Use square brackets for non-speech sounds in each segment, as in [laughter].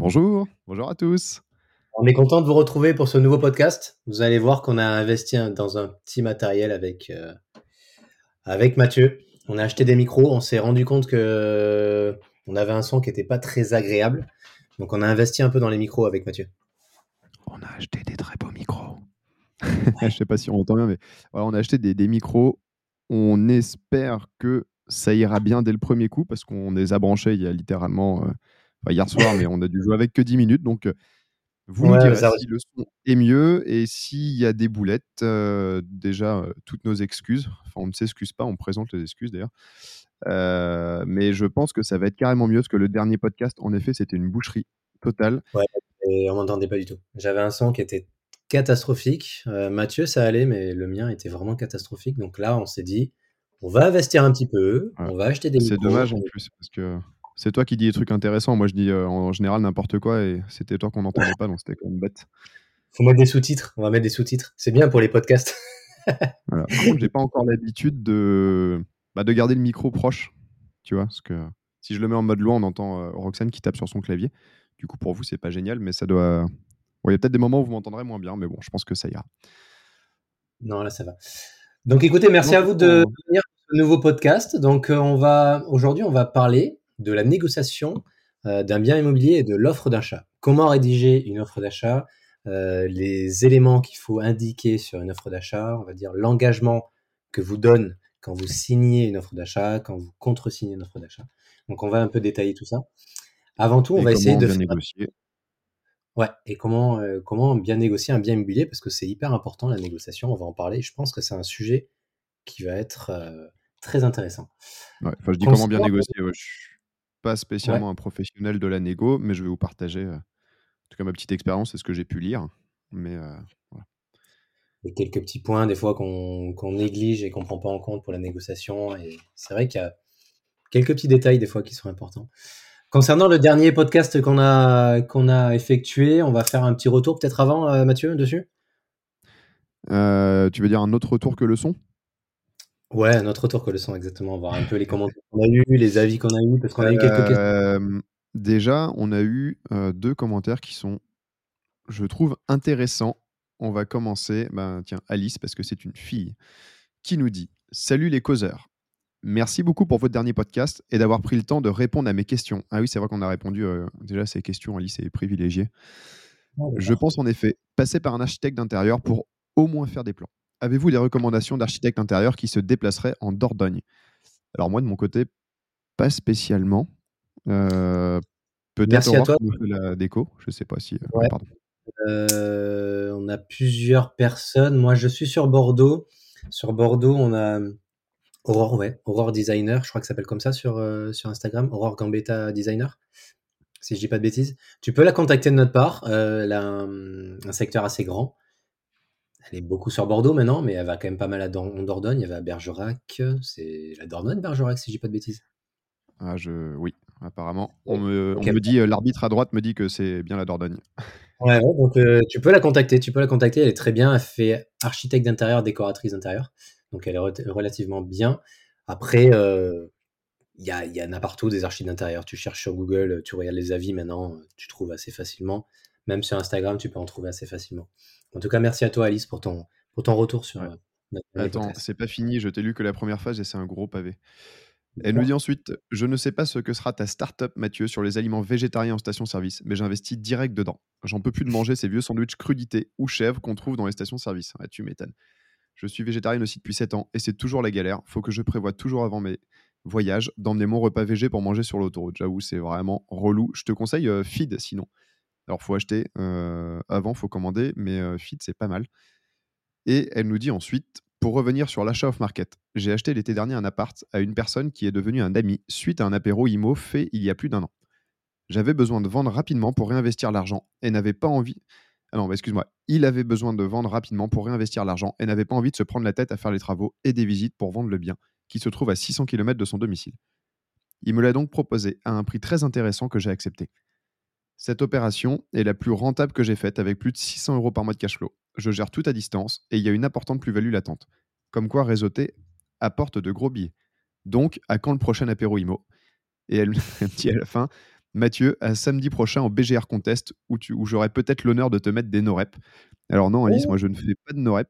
Bonjour, bonjour à tous. On est content de vous retrouver pour ce nouveau podcast. Vous allez voir qu'on a investi dans un petit matériel avec, euh, avec Mathieu. On a acheté des micros, on s'est rendu compte que on avait un son qui n'était pas très agréable. Donc on a investi un peu dans les micros avec Mathieu. On a acheté des très beaux micros. [laughs] Je ne sais pas si on entend bien, mais on a acheté des, des, micros. On espère que ça ira bien dès le premier coup parce qu'on les a branchés il y a littéralement euh, hier soir, mais on a dû jouer avec que 10 minutes. Donc, vous nous direz si le son est mieux et s'il y a des boulettes. déjà, toutes nos excuses. Enfin, on ne s'excuse pas, on présente les excuses d'ailleurs. mais je pense que ça va être carrément mieux parce que le dernier podcast, en effet, c'était une boucherie totale. Ouais, et on m'entendait pas du tout. J'avais un son qui était catastrophique. Mathieu, ça allait, mais le mien était vraiment catastrophique. Donc là, on s'est dit, on va investir un petit peu, on va acheter des C'est dommage en plus parce que c'est toi qui dis des trucs intéressants. Moi, je dis euh, en général n'importe quoi et c'était toi qu'on n'entendait pas, donc c'était quand même bête. Faut mettre des sous-titres. On va mettre des sous-titres. C'est bien pour les podcasts. [laughs] voilà. Par contre, j'ai pas encore l'habitude de, bah, de garder le micro proche. Tu vois, parce que si je le mets en mode loin, on entend euh, Roxane qui tape sur son clavier. Du coup, pour vous, c'est pas génial, mais ça doit. il y a peut-être des moments où vous m'entendrez moins bien, mais bon, je pense que ça ira. Non, là, ça va. Donc, écoutez, merci à vous de venir ce nouveau podcast. Donc, euh, on va aujourd'hui, on va parler de la négociation euh, d'un bien immobilier et de l'offre d'achat. Comment rédiger une offre d'achat? Euh, Les éléments qu'il faut indiquer sur une offre d'achat, on va dire l'engagement que vous donne quand vous signez une offre d'achat, quand vous contresignez une offre d'achat. Donc on va un peu détailler tout ça. Avant tout, on va essayer de bien négocier? Ouais, et comment, euh, comment bien négocier un bien immobilier? Parce que c'est hyper important la négociation, on va en parler. Je pense que c'est un sujet qui va être très intéressant. Ouais, je dis comment bien négocier pas spécialement un professionnel de la négo, mais je vais vous partager, en tout cas ma petite expérience et ce que j'ai pu lire. Mais voilà. Et quelques petits points des fois qu'on néglige et qu'on prend pas en compte pour la négociation. Et c'est vrai qu'il y a quelques petits détails des fois qui sont importants. Concernant le dernier podcast qu'on a, qu'on a effectué, on va faire un petit retour peut-être avant, Mathieu, dessus? Tu veux dire un autre retour que le son? Ouais, notre retour que le son, exactement. Voir un peu les commentaires qu'on a eu, les avis qu'on a eu, parce qu'on a eu quelques questions. déjà, on a eu deux commentaires qui sont, je trouve, intéressants. On va commencer, ben, tiens, Alice, parce que c'est une fille, qui nous dit Salut les causeurs. Merci beaucoup pour votre dernier podcast et d'avoir pris le temps de répondre à mes questions. Ah oui, c'est vrai qu'on a répondu déjà à ces questions. Alice est privilégiée. Je pense en effet passer par un architecte d'intérieur pour au moins faire des plans. Avez-vous des recommandations d'architectes intérieurs qui se déplaceraient en Dordogne? Alors moi, de mon côté, pas spécialement. Euh, peut-être à toi. la déco. Je sais pas si. Euh, euh, on a plusieurs personnes. Moi, je suis sur Bordeaux. Sur Bordeaux, on a Aurore, ouais, Aurore Designer. Je crois que ça s'appelle comme ça sur, sur Instagram. Aurore Gambetta Designer. Si je dis pas de bêtises. Tu peux la contacter de notre part. elle a un secteur assez grand. Elle est beaucoup sur Bordeaux maintenant, mais elle va quand même pas mal à Dordogne. Elle va à Bergerac. C'est la Dordogne, Bergerac, si je dis pas de bêtises. Ah, je... Oui, apparemment. On me, on me dit, euh, l'arbitre à droite me dit que c'est bien la Dordogne. Ouais, donc euh, tu peux la contacter. Tu peux la contacter. Elle est très bien. Elle fait architecte d'intérieur, décoratrice d'intérieur. Donc elle est relativement bien. Après, euh, il y, a, y en a partout des architectes d'intérieur. Tu cherches sur Google, tu regardes les avis maintenant, tu trouves assez facilement. Même sur Instagram, tu peux en trouver assez facilement. En tout cas, merci à toi, Alice, pour ton, pour ton retour sur. Euh, Attends, c'est pas fini. Je t'ai lu que la première phase et c'est un gros pavé. Elle nous dit ensuite Je ne sais pas ce que sera ta start-up, Mathieu, sur les aliments végétariens en station-service, mais j'investis direct dedans. J'en peux plus de manger ces vieux sandwichs crudités ou chèvres qu'on trouve dans les stations-service. Ah, tu m'étonnes. Je suis végétarienne aussi depuis 7 ans et c'est toujours la galère. Faut que je prévoie toujours avant mes voyages d'emmener mon repas végé pour manger sur l'autoroute. J'avoue, c'est vraiment relou. Je te conseille euh, Feed sinon. Alors, faut acheter avant, faut commander, mais Feed, c'est pas mal. Et elle nous dit ensuite pour revenir sur l'achat off-market, j'ai acheté l'été dernier un appart à une personne qui est devenue un ami suite à un apéro IMO fait il y a plus d'un an. J'avais besoin de vendre rapidement pour réinvestir l'argent et n'avait pas envie. Ah non, excuse-moi. Il avait besoin de vendre rapidement pour réinvestir l'argent et n'avait pas envie de se prendre la tête à faire les travaux et des visites pour vendre le bien, qui se trouve à 600 km de son domicile. Il me l'a donc proposé à un prix très intéressant que j'ai accepté. Cette opération est la plus rentable que j'ai faite avec plus de 600 euros par mois de cash flow. Je gère tout à distance et il y a une importante plus-value latente. Comme quoi réseauter apporte de gros billets. Donc, à quand le prochain apéro IMO Et elle me [laughs] dit à la fin Mathieu, à samedi prochain au BGR Contest où, où j'aurai peut-être l'honneur de te mettre des NoRep. Alors, non, Alice, oh. moi je ne fais pas de NoRep.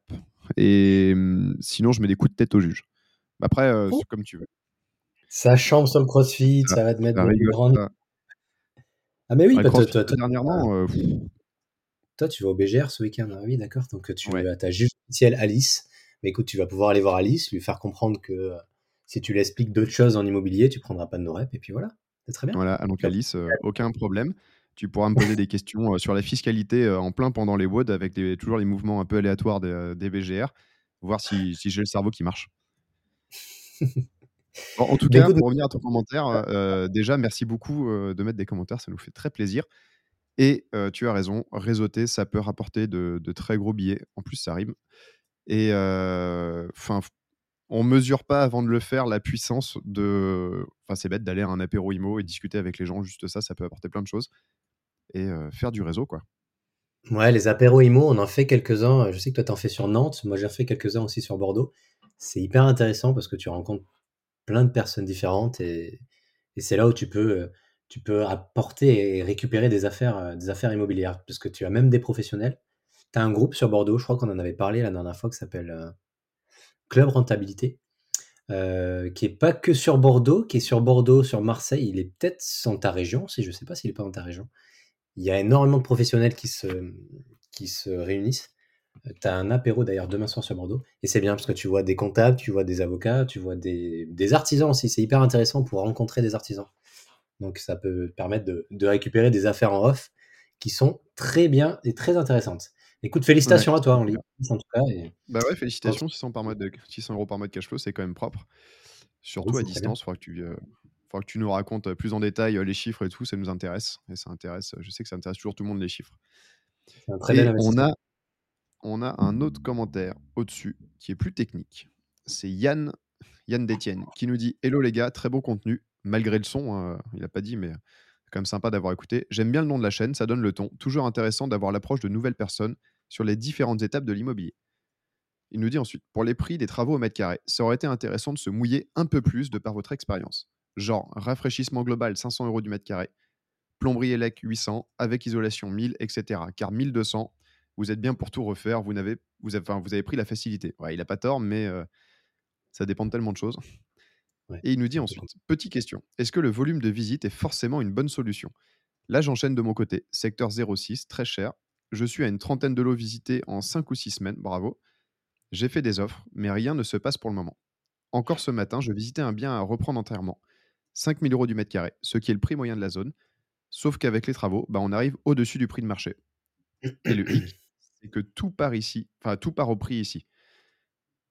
Et hum, sinon, je mets des coups de tête au juge. Après, euh, oh. c'est comme tu veux. Ça chambre sur le crossfit, ça, va te mettre des grandes. Ah, mais oui, bah, toi, toi, dernièrement. Euh, toi, tu vas au BGR ce week-end. Ah oui, d'accord. Donc, tu as ta juge officielle Alice. Mais écoute, tu vas pouvoir aller voir Alice, lui faire comprendre que euh, si tu l'expliques d'autres choses en immobilier, tu prendras pas de nos reps. Et puis voilà, c'est très bien. Voilà, donc Alice, euh, aucun problème. Tu pourras me poser des questions sur la fiscalité en plein pendant les WOD avec toujours les mouvements un peu aléatoires des, BGR, voir si, si j'ai le cerveau qui marche. [laughs] en tout cas, pour revenir à ton commentaire, euh, déjà, merci beaucoup euh, de mettre des commentaires, ça nous fait très plaisir. Et euh, tu as raison, réseauter, ça peut rapporter de, très gros billets. En plus, ça rime. Et enfin, on mesure pas avant de le faire la puissance de. Enfin, c'est bête d'aller à un apéro IMO et discuter avec les gens, juste ça, ça peut apporter plein de choses. Et faire du réseau, quoi. Ouais, les apéros IMO, on en fait quelques-uns. Je sais que toi, tu en fais sur Nantes. Moi, j'ai fait quelques-uns aussi sur Bordeaux. C'est hyper intéressant parce que tu rencontres plein de personnes différentes et, c'est là où tu peux, euh, tu peux apporter et récupérer des affaires, euh, des affaires immobilières parce que tu as même des professionnels. Tu as un groupe sur Bordeaux, je crois qu'on en avait parlé la dernière fois, qui s'appelle euh, Club Rentabilité, qui est pas que sur Bordeaux, qui est sur Bordeaux, sur Marseille. Il est peut-être dans ta région, si je ne sais pas s'il est pas dans ta région. Il y a énormément de professionnels qui se réunissent tu as un apéro d'ailleurs demain soir sur Bordeaux. Et c'est bien parce que tu vois des comptables, tu vois des avocats, tu vois des, artisans aussi. C'est hyper intéressant pour rencontrer des artisans. Donc ça peut permettre de, récupérer des affaires en off qui sont très bien et très intéressantes. Écoute, félicitations à toi en, en tout cas. Bah ouais, félicitations, 600, par mois de, 600 euros par mois de cash flow, c'est quand même propre. Surtout à distance, il faudra que tu... Euh, que tu nous racontes plus en détail euh, les chiffres et tout, ça nous intéresse. Et ça intéresse, je sais que ça intéresse toujours tout le monde les chiffres. Très et on a on a un autre commentaire au-dessus qui est plus technique. C'est Yann, Yann Détienne qui nous dit Hello les gars, très bon contenu, malgré le son, hein, il n'a pas dit, mais c'est quand même sympa d'avoir écouté. J'aime bien le nom de la chaîne, ça donne le ton. Toujours intéressant d'avoir l'approche de nouvelles personnes sur les différentes étapes de l'immobilier. Il nous dit ensuite Pour les prix des travaux au mètre carré, ça aurait été intéressant de se mouiller un peu plus de par votre expérience. Genre rafraîchissement global 500 euros du mètre carré, plomberie élec 800, avec isolation 1000, etc. Car 1200, vous êtes bien pour tout refaire, vous, avez, vous, avez, vous avez pris la facilité. il n'a pas tort, mais euh, ça dépend de tellement de choses. Et il nous dit ensuite, petite question, est-ce que le volume de visite est forcément une bonne solution? Là, j'enchaîne de mon côté. Secteur 06, très cher. Je suis à une trentaine de lots visités en 5 ou 6 semaines, bravo. J'ai fait des offres, mais rien ne se passe pour le moment. Encore ce matin, je visitais un bien à reprendre entièrement. 5000 euros du mètre carré, ce qui est le prix moyen de la zone. Sauf qu'avec les travaux, bah, on arrive au-dessus du prix de marché. Et le hic, c'est que tout part ici, enfin tout part au prix ici.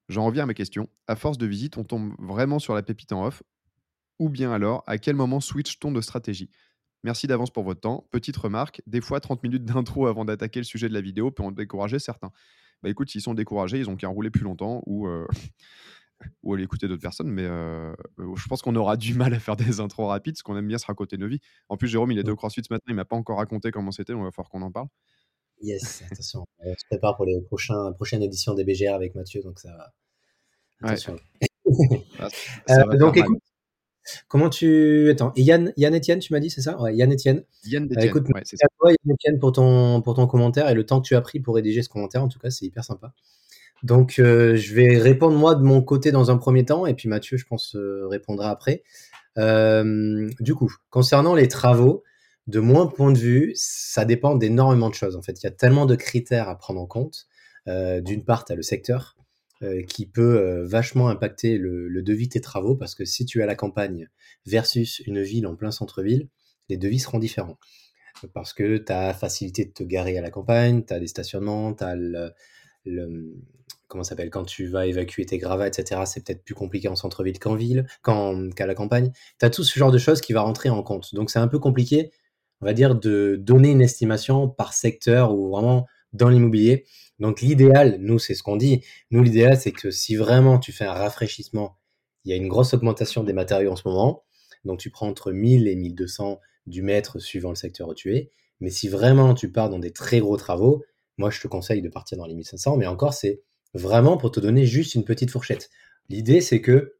J'en reviens à ma question. À force de visite, on tombe vraiment sur la pépite en off? Ou bien alors, à quel moment switch-t-on de stratégie? Merci d'avance pour votre temps. Petite remarque, des fois 30 minutes d'intro avant d'attaquer le sujet de la vidéo peut en décourager certains. Bah écoute, s'ils sont découragés, ils ont qu'à rouler plus longtemps ou, euh, [laughs] ou aller écouter d'autres personnes. Mais euh, je pense qu'on aura du mal à faire des intros rapides, parce qu'on aime bien se raconter nos vies. En plus, Jérôme, il était au CrossFit ce matin, il m'a pas encore raconté comment c'était, donc il va falloir qu'on en parle. Yes, attention. On se prépare pour les prochains, prochaines éditions des BGR avec Mathieu, donc ça va. Attention. Ah, [laughs] euh, donc écoute, comment tu. Attends, Yann, Yann Etienne, tu m'as dit, c'est ça? Ouais, Yann Etienne. Yann euh, écoute, merci à toi, Yann Etienne, pour ton, pour ton commentaire et le temps que tu as pris pour rédiger ce commentaire. En tout cas, c'est hyper sympa. Donc, euh, je vais répondre moi de mon côté dans un premier temps, et puis Mathieu, je pense, répondra après. du coup, concernant les travaux, de mon point de vue, ça dépend d'énormément de choses. En fait, il y a tellement de critères à prendre en compte. Euh, d'une part, tu as le secteur euh, qui peut euh, vachement impacter le, devis de tes travaux parce que si tu es à la campagne versus une ville en plein centre-ville, les devis seront différents. Parce que tu as facilité de te garer à la campagne, tu as des stationnements, tu as le, le, comment s'appelle quand tu vas évacuer tes gravats, etc. C'est peut-être plus compliqué en centre-ville qu'en ville, qu'à la campagne. Tu as tout ce genre de choses qui va rentrer en compte. Donc c'est un peu compliqué, on va dire, de donner une estimation par secteur ou vraiment dans l'immobilier. Donc l'idéal, nous, c'est ce qu'on dit. Nous, l'idéal, c'est que si vraiment tu fais un rafraîchissement, il y a une grosse augmentation des matériaux en ce moment. Donc tu prends entre 1000 et 1200 du mètre suivant le secteur où tu es. Mais si vraiment tu pars dans des très gros travaux, moi, je te conseille de partir dans les 1500. Mais encore, c'est vraiment pour te donner juste une petite fourchette. L'idée, c'est que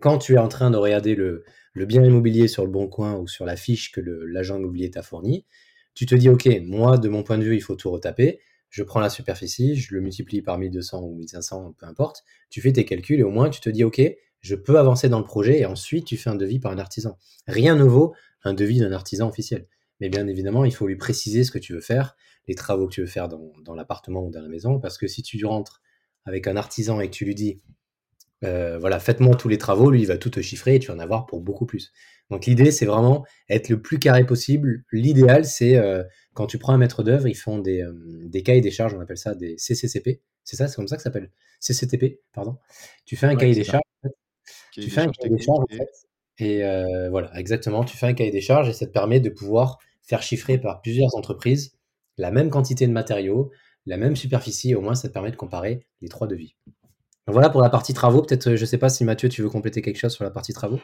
quand tu es en train de regarder le, bien immobilier sur le bon coin ou sur la fiche que l'agent immobilier t'a fourni, tu te dis, OK, moi, de mon point de vue, il faut tout retaper. Je prends la superficie, je le multiplie par 1200 ou 1500, peu importe. Tu fais tes calculs et au moins, tu te dis, OK, je peux avancer dans le projet et ensuite, tu fais un devis par un artisan. Rien ne vaut un devis d'un artisan officiel. Mais bien évidemment, il faut lui préciser ce que tu veux faire, les travaux que tu veux faire dans, dans l'appartement ou dans la maison, parce que si tu rentres avec un artisan et que tu lui dis, euh, voilà, faites-moi tous les travaux, lui, il va tout te chiffrer et tu vas en avoir pour beaucoup plus. Donc l'idée, c'est vraiment être le plus carré possible. L'idéal, c'est euh, quand tu prends un maître d'œuvre, ils font des, euh, des cahiers des charges, on appelle ça des CCCP. C'est ça, c'est comme ça que ça s'appelle? CCTP, pardon. Tu fais un cahier des charges. tu fais un cahier des charges, en fait, et voilà, exactement. Tu fais un cahier des charges et ça te permet de pouvoir faire chiffrer par plusieurs entreprises la même quantité de matériaux, la même superficie, au moins ça te permet de comparer les trois devis. Voilà pour la partie travaux. Peut-être, je ne sais pas si Mathieu, tu veux compléter quelque chose sur la partie travaux?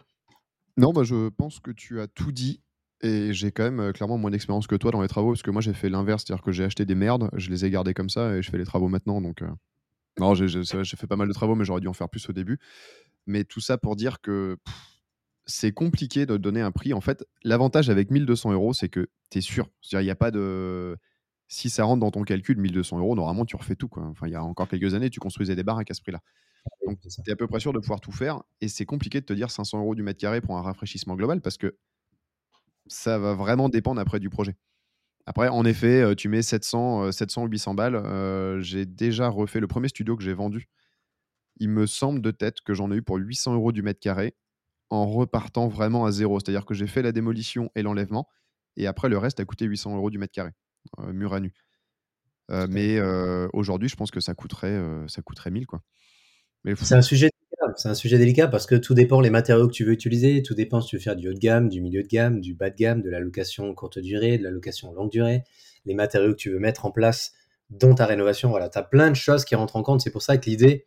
Non, bah, je pense que tu as tout dit. Et j'ai quand même euh, clairement moins d'expérience que toi dans les travaux, parce que moi j'ai fait l'inverse, c'est-à-dire que j'ai acheté des merdes, je les ai gardées comme ça et je fais les travaux maintenant. Donc, euh, non, j'ai fait pas mal de travaux, mais j'aurais dû en faire plus au début. Mais tout ça pour dire que c'est compliqué de donner un prix. En fait, l'avantage avec 1200 euros, c'est que tu es sûr. C'est-à-dire, il n'y a pas de si ça rentre dans ton calcul, 1200 euros, normalement, tu refais tout. Quoi. Enfin, il y a encore quelques années, tu construisais des baraques à ce prix-là. Donc, tu es à peu près sûr de pouvoir tout faire. Et c'est compliqué de te dire 500 euros du mètre carré pour un rafraîchissement global parce que ça va vraiment dépendre après du projet. Après, en effet, euh, tu mets 700, 700 ou 800 balles. Euh, j'ai déjà refait le premier studio que j'ai vendu. Il me semble de tête que j'en ai eu pour 800 euros du mètre carré en repartant vraiment à zéro. C'est-à-dire que j'ai fait la démolition et l'enlèvement. Et après, le reste a coûté 800 euros du mètre carré. Euh, mur à nu. Euh, mais euh, aujourd'hui, je pense que ça coûterait, ça coûterait 1000 quoi. C'est un sujet délicat. C'est un sujet délicat parce que tout dépend les matériaux que tu veux utiliser, tout dépend si tu veux faire du haut de gamme, du milieu de gamme, du bas de gamme, de la location courte durée, de la location longue durée, les matériaux que tu veux mettre en place dans ta rénovation. Voilà, tu as plein de choses qui rentrent en compte. C'est pour ça que l'idée,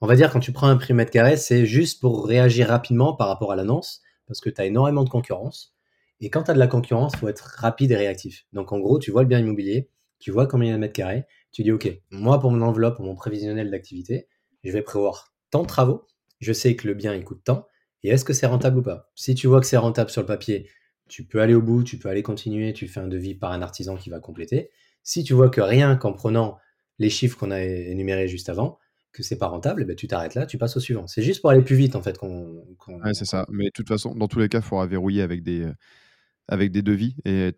on va dire, quand tu prends un prix mètre carré, c'est juste pour réagir rapidement par rapport à l'annonce parce que tu as énormément de concurrence. Et quand tu as de la concurrence, faut être rapide et réactif. Donc en gros, tu vois le bien immobilier, tu vois combien il y a de mètres carrés, tu dis OK, moi pour mon enveloppe, pour mon prévisionnel d'activité, je vais prévoir tant de travaux, je sais que le bien il coûte tant, et est-ce que c'est rentable ou pas? Si tu vois que c'est rentable sur le papier, tu peux aller au bout, tu peux aller continuer, tu fais un devis par un artisan qui va compléter. Si tu vois que rien qu'en prenant les chiffres qu'on a énumérés juste avant, que c'est pas rentable, ben tu t'arrêtes là, tu passes au suivant. C'est juste pour aller plus vite en fait qu'on. ouais, c'est ça. Mais de toute façon, dans tous les cas, il faudra verrouiller avec des, avec des devis et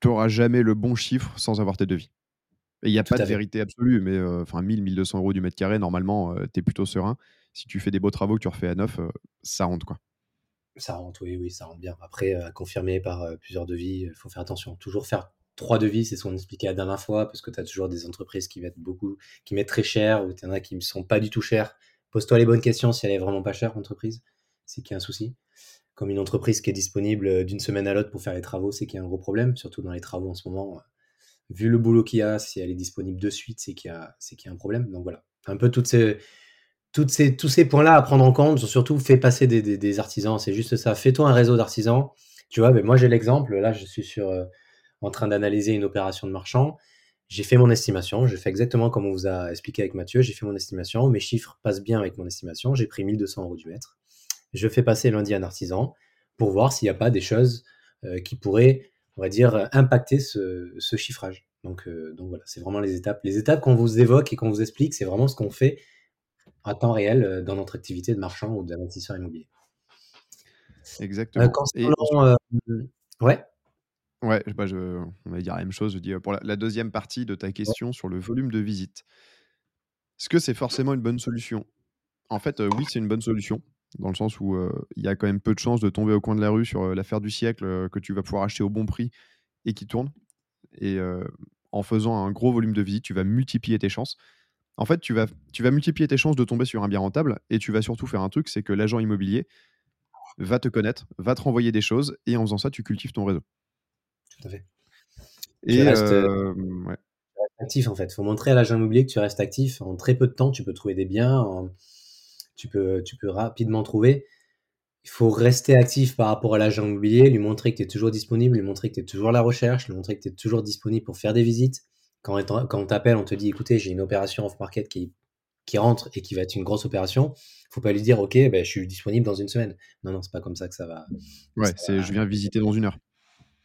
tu n'auras jamais le bon chiffre sans avoir tes devis. Et il n'y a pas de vérité absolue, mais euh, enfin 1000, 1200 euros du mètre carré, normalement, euh, tu es plutôt serein. Si tu fais des beaux travaux que tu refais à neuf, euh, ça rentre quoi. Ça rentre, oui, oui, ça rentre bien. Après, à confirmer par plusieurs devis, il faut faire attention. Toujours faire trois devis, c'est ce qu'on expliquait la dernière fois, parce que tu as toujours des entreprises qui mettent beaucoup, qui mettent très cher, ou tu en as qui ne sont pas du tout chers. Pose-toi les bonnes questions si elle est vraiment pas chère, l'entreprise, c'est qu'il y a un souci comme une entreprise qui est disponible euh, d'une semaine à l'autre pour faire les travaux, c'est qu'il y a un gros problème, surtout dans les travaux en ce moment. Euh, vu le boulot qu'il y a, si elle est disponible de suite, c'est qu'il y, a, qu'il y a un problème. Donc voilà, un peu toutes ces, toutes ces, tous ces points-là à prendre en compte. Surtout, fais passer des, artisans, c'est juste ça. Fais-toi un réseau d'artisans. Tu vois, mais moi j'ai l'exemple. Là, je suis sur, euh, en train d'analyser une opération de marchand. J'ai fait mon estimation. Je fais exactement comme on vous a expliqué avec Mathieu. J'ai fait mon estimation. Mes chiffres passent bien avec mon estimation. J'ai pris 1200 euros du mètre je fais passer lundi un artisan pour voir s'il n'y a pas des choses euh, qui pourraient, on va dire, impacter ce, chiffrage. Donc, euh, donc voilà, c'est vraiment les étapes. Les étapes qu'on vous évoque et qu'on vous explique, c'est vraiment ce qu'on fait à temps réel euh, dans notre activité de marchand ou d'investisseur immobilier. Exactement. ouais. Ouais, bah, je on va dire la même chose. Je dis, pour la la 2 partie de ta question sur le volume de visite. Est-ce que c'est forcément une bonne solution? En fait, oui, c'est une bonne solution, dans le sens où, heu, il y a quand même peu de chances de tomber au coin de la rue sur, heu, l'affaire du siècle, heu, que tu vas pouvoir acheter au bon prix et qui tourne et en faisant un gros volume de visites, tu vas multiplier tes chances. En fait, tu vas tu vas multiplier tes chances de tomber sur un bien rentable et tu vas surtout faire un truc, c'est que l'agent immobilier va te connaître, va te renvoyer des choses et en faisant ça, tu cultives ton réseau. Tout à fait. Et Tu restes, ouais. actif, en fait. Il faut montrer à l'agent immobilier que tu restes actif. En très peu de temps, tu peux trouver des biens, en tu peux tu peux rapidement trouver. Il faut rester actif par rapport à l'agent immobilier, lui montrer que tu es toujours disponible, lui montrer que tu es toujours à la recherche, lui montrer que tu es toujours disponible pour faire des visites. Quand quand on t'appelle, on te dit: «Écoutez, j'ai une opération off market qui qui rentre et qui va être une grosse opération». Faut pas lui dire: «OK, beh, je suis disponible dans une semaine». Non, non, c'est pas comme ça que ça va Ouais, c'est va je viens visiter dans 1 heure.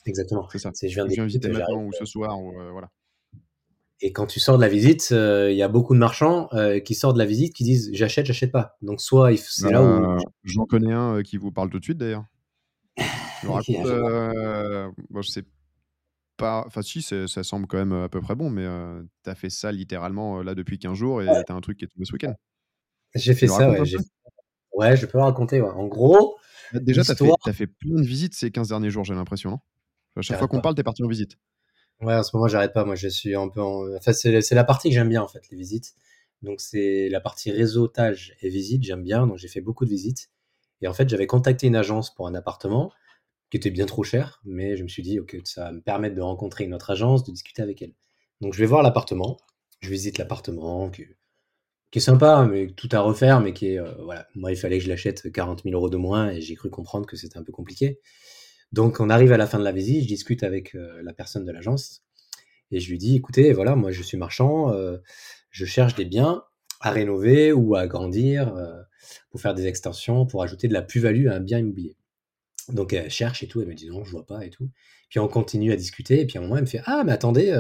exactement. C'est ça. Je viens Je viens visiter maintenant ou ce soir ou, heu, voilà. Et quand tu sors de la visite, heu, il y a beaucoup de marchands, heu, qui sortent de la visite qui disent: «J'achète, j'achète pas». Donc soit c'est là où Bah, j'en connais un, heu, qui vous parle tout de suite d'ailleurs. [laughs] Je raconte, bon je sais pas enfin si, ça semble quand même, à peu près bon, mais, tu as fait ça littéralement, là depuis 15 jours et Ouais. tu as un truc qui est tombé ce week-end. J'ai fait ça, ouais, ouais, je peux raconter, ouais. En gros, déjà, tu as as fait plein de visites ces 15 derniers jours, j'ai l'impression, non? À chaque fois qu'on parle, tu es parti en visite. Ouais, en ce moment, j'arrête pas. Moi, je suis un peu en enfin, c'est la partie que j'aime bien, en fait, les visites. Donc c'est la partie réseautage et visite, j'aime bien, donc j'ai fait beaucoup de visites et en fait, j'avais contacté une agence pour un appartement qui était bien trop cher, mais je me suis dit: «OK, ça va me permettre de rencontrer une autre agence, de discuter avec elle». Donc je vais voir l'appartement, je visite l'appartement qui qui est sympa, mais tout à refaire, mais qui heu, voilà, moi, il fallait que je l'achète 40 000 € de moins et j'ai cru comprendre que c'était un peu compliqué. Donc on arrive à la fin de la visite, je discute avec, heu, la personne de l'agence et je lui dis: «Écoutez, voilà, moi, je suis marchand, heu, je cherche des biens à rénover ou à agrandir, heu, pour faire des extensions, pour ajouter de la plus-value à un bien immobilier». Donc elle cherche et tout, elle me dit: «Non, je vois pas et tout». Puis on continue à discuter et puis à un moment, elle me fait: «Ah, mais attendez,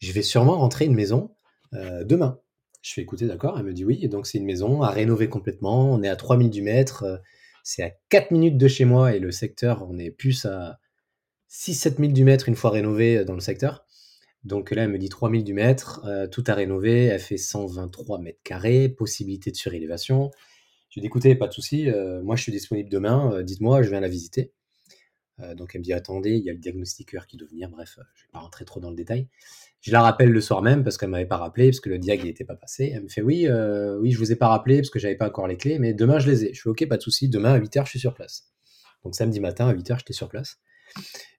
je vais sûrement rentrer une maison, demain». Je fais: «Écoutez, d'accord». Elle me dit: «Oui» et donc c'est une maison à rénover complètement. On est à 3000 du mètre, c'est à 4 minutes de chez moi et le secteur, on est plus à 6-7 000 du mètre une fois rénové, heu, dans le secteur. Donc là, elle me dit 3000 du mètre, heu, tout à rénover. Elle fait 123 mètres carrés, possibilité de surélévation. Je lui dis: «Écoutez, pas de souci, heu, moi je suis disponible demain, dites-moi, je viens la visiter». Donc elle me dit: «Attendez, il y a le diagnostiqueur qui doit venir». Bref, je vais pas rentrer trop dans le détail. Je la rappelle le soir même parce qu'elle m'avait pas rappelé, parce que le diag il était pas passé. Elle me fait: «Oui, heu, oui, je vous ai pas rappelé parce que j'avais pas encore les clés, mais demain je les ai». Je fais: «OK, pas de souci, demain à 8:00 je suis sur place». Donc samedi matin à 8:00 j'étais sur place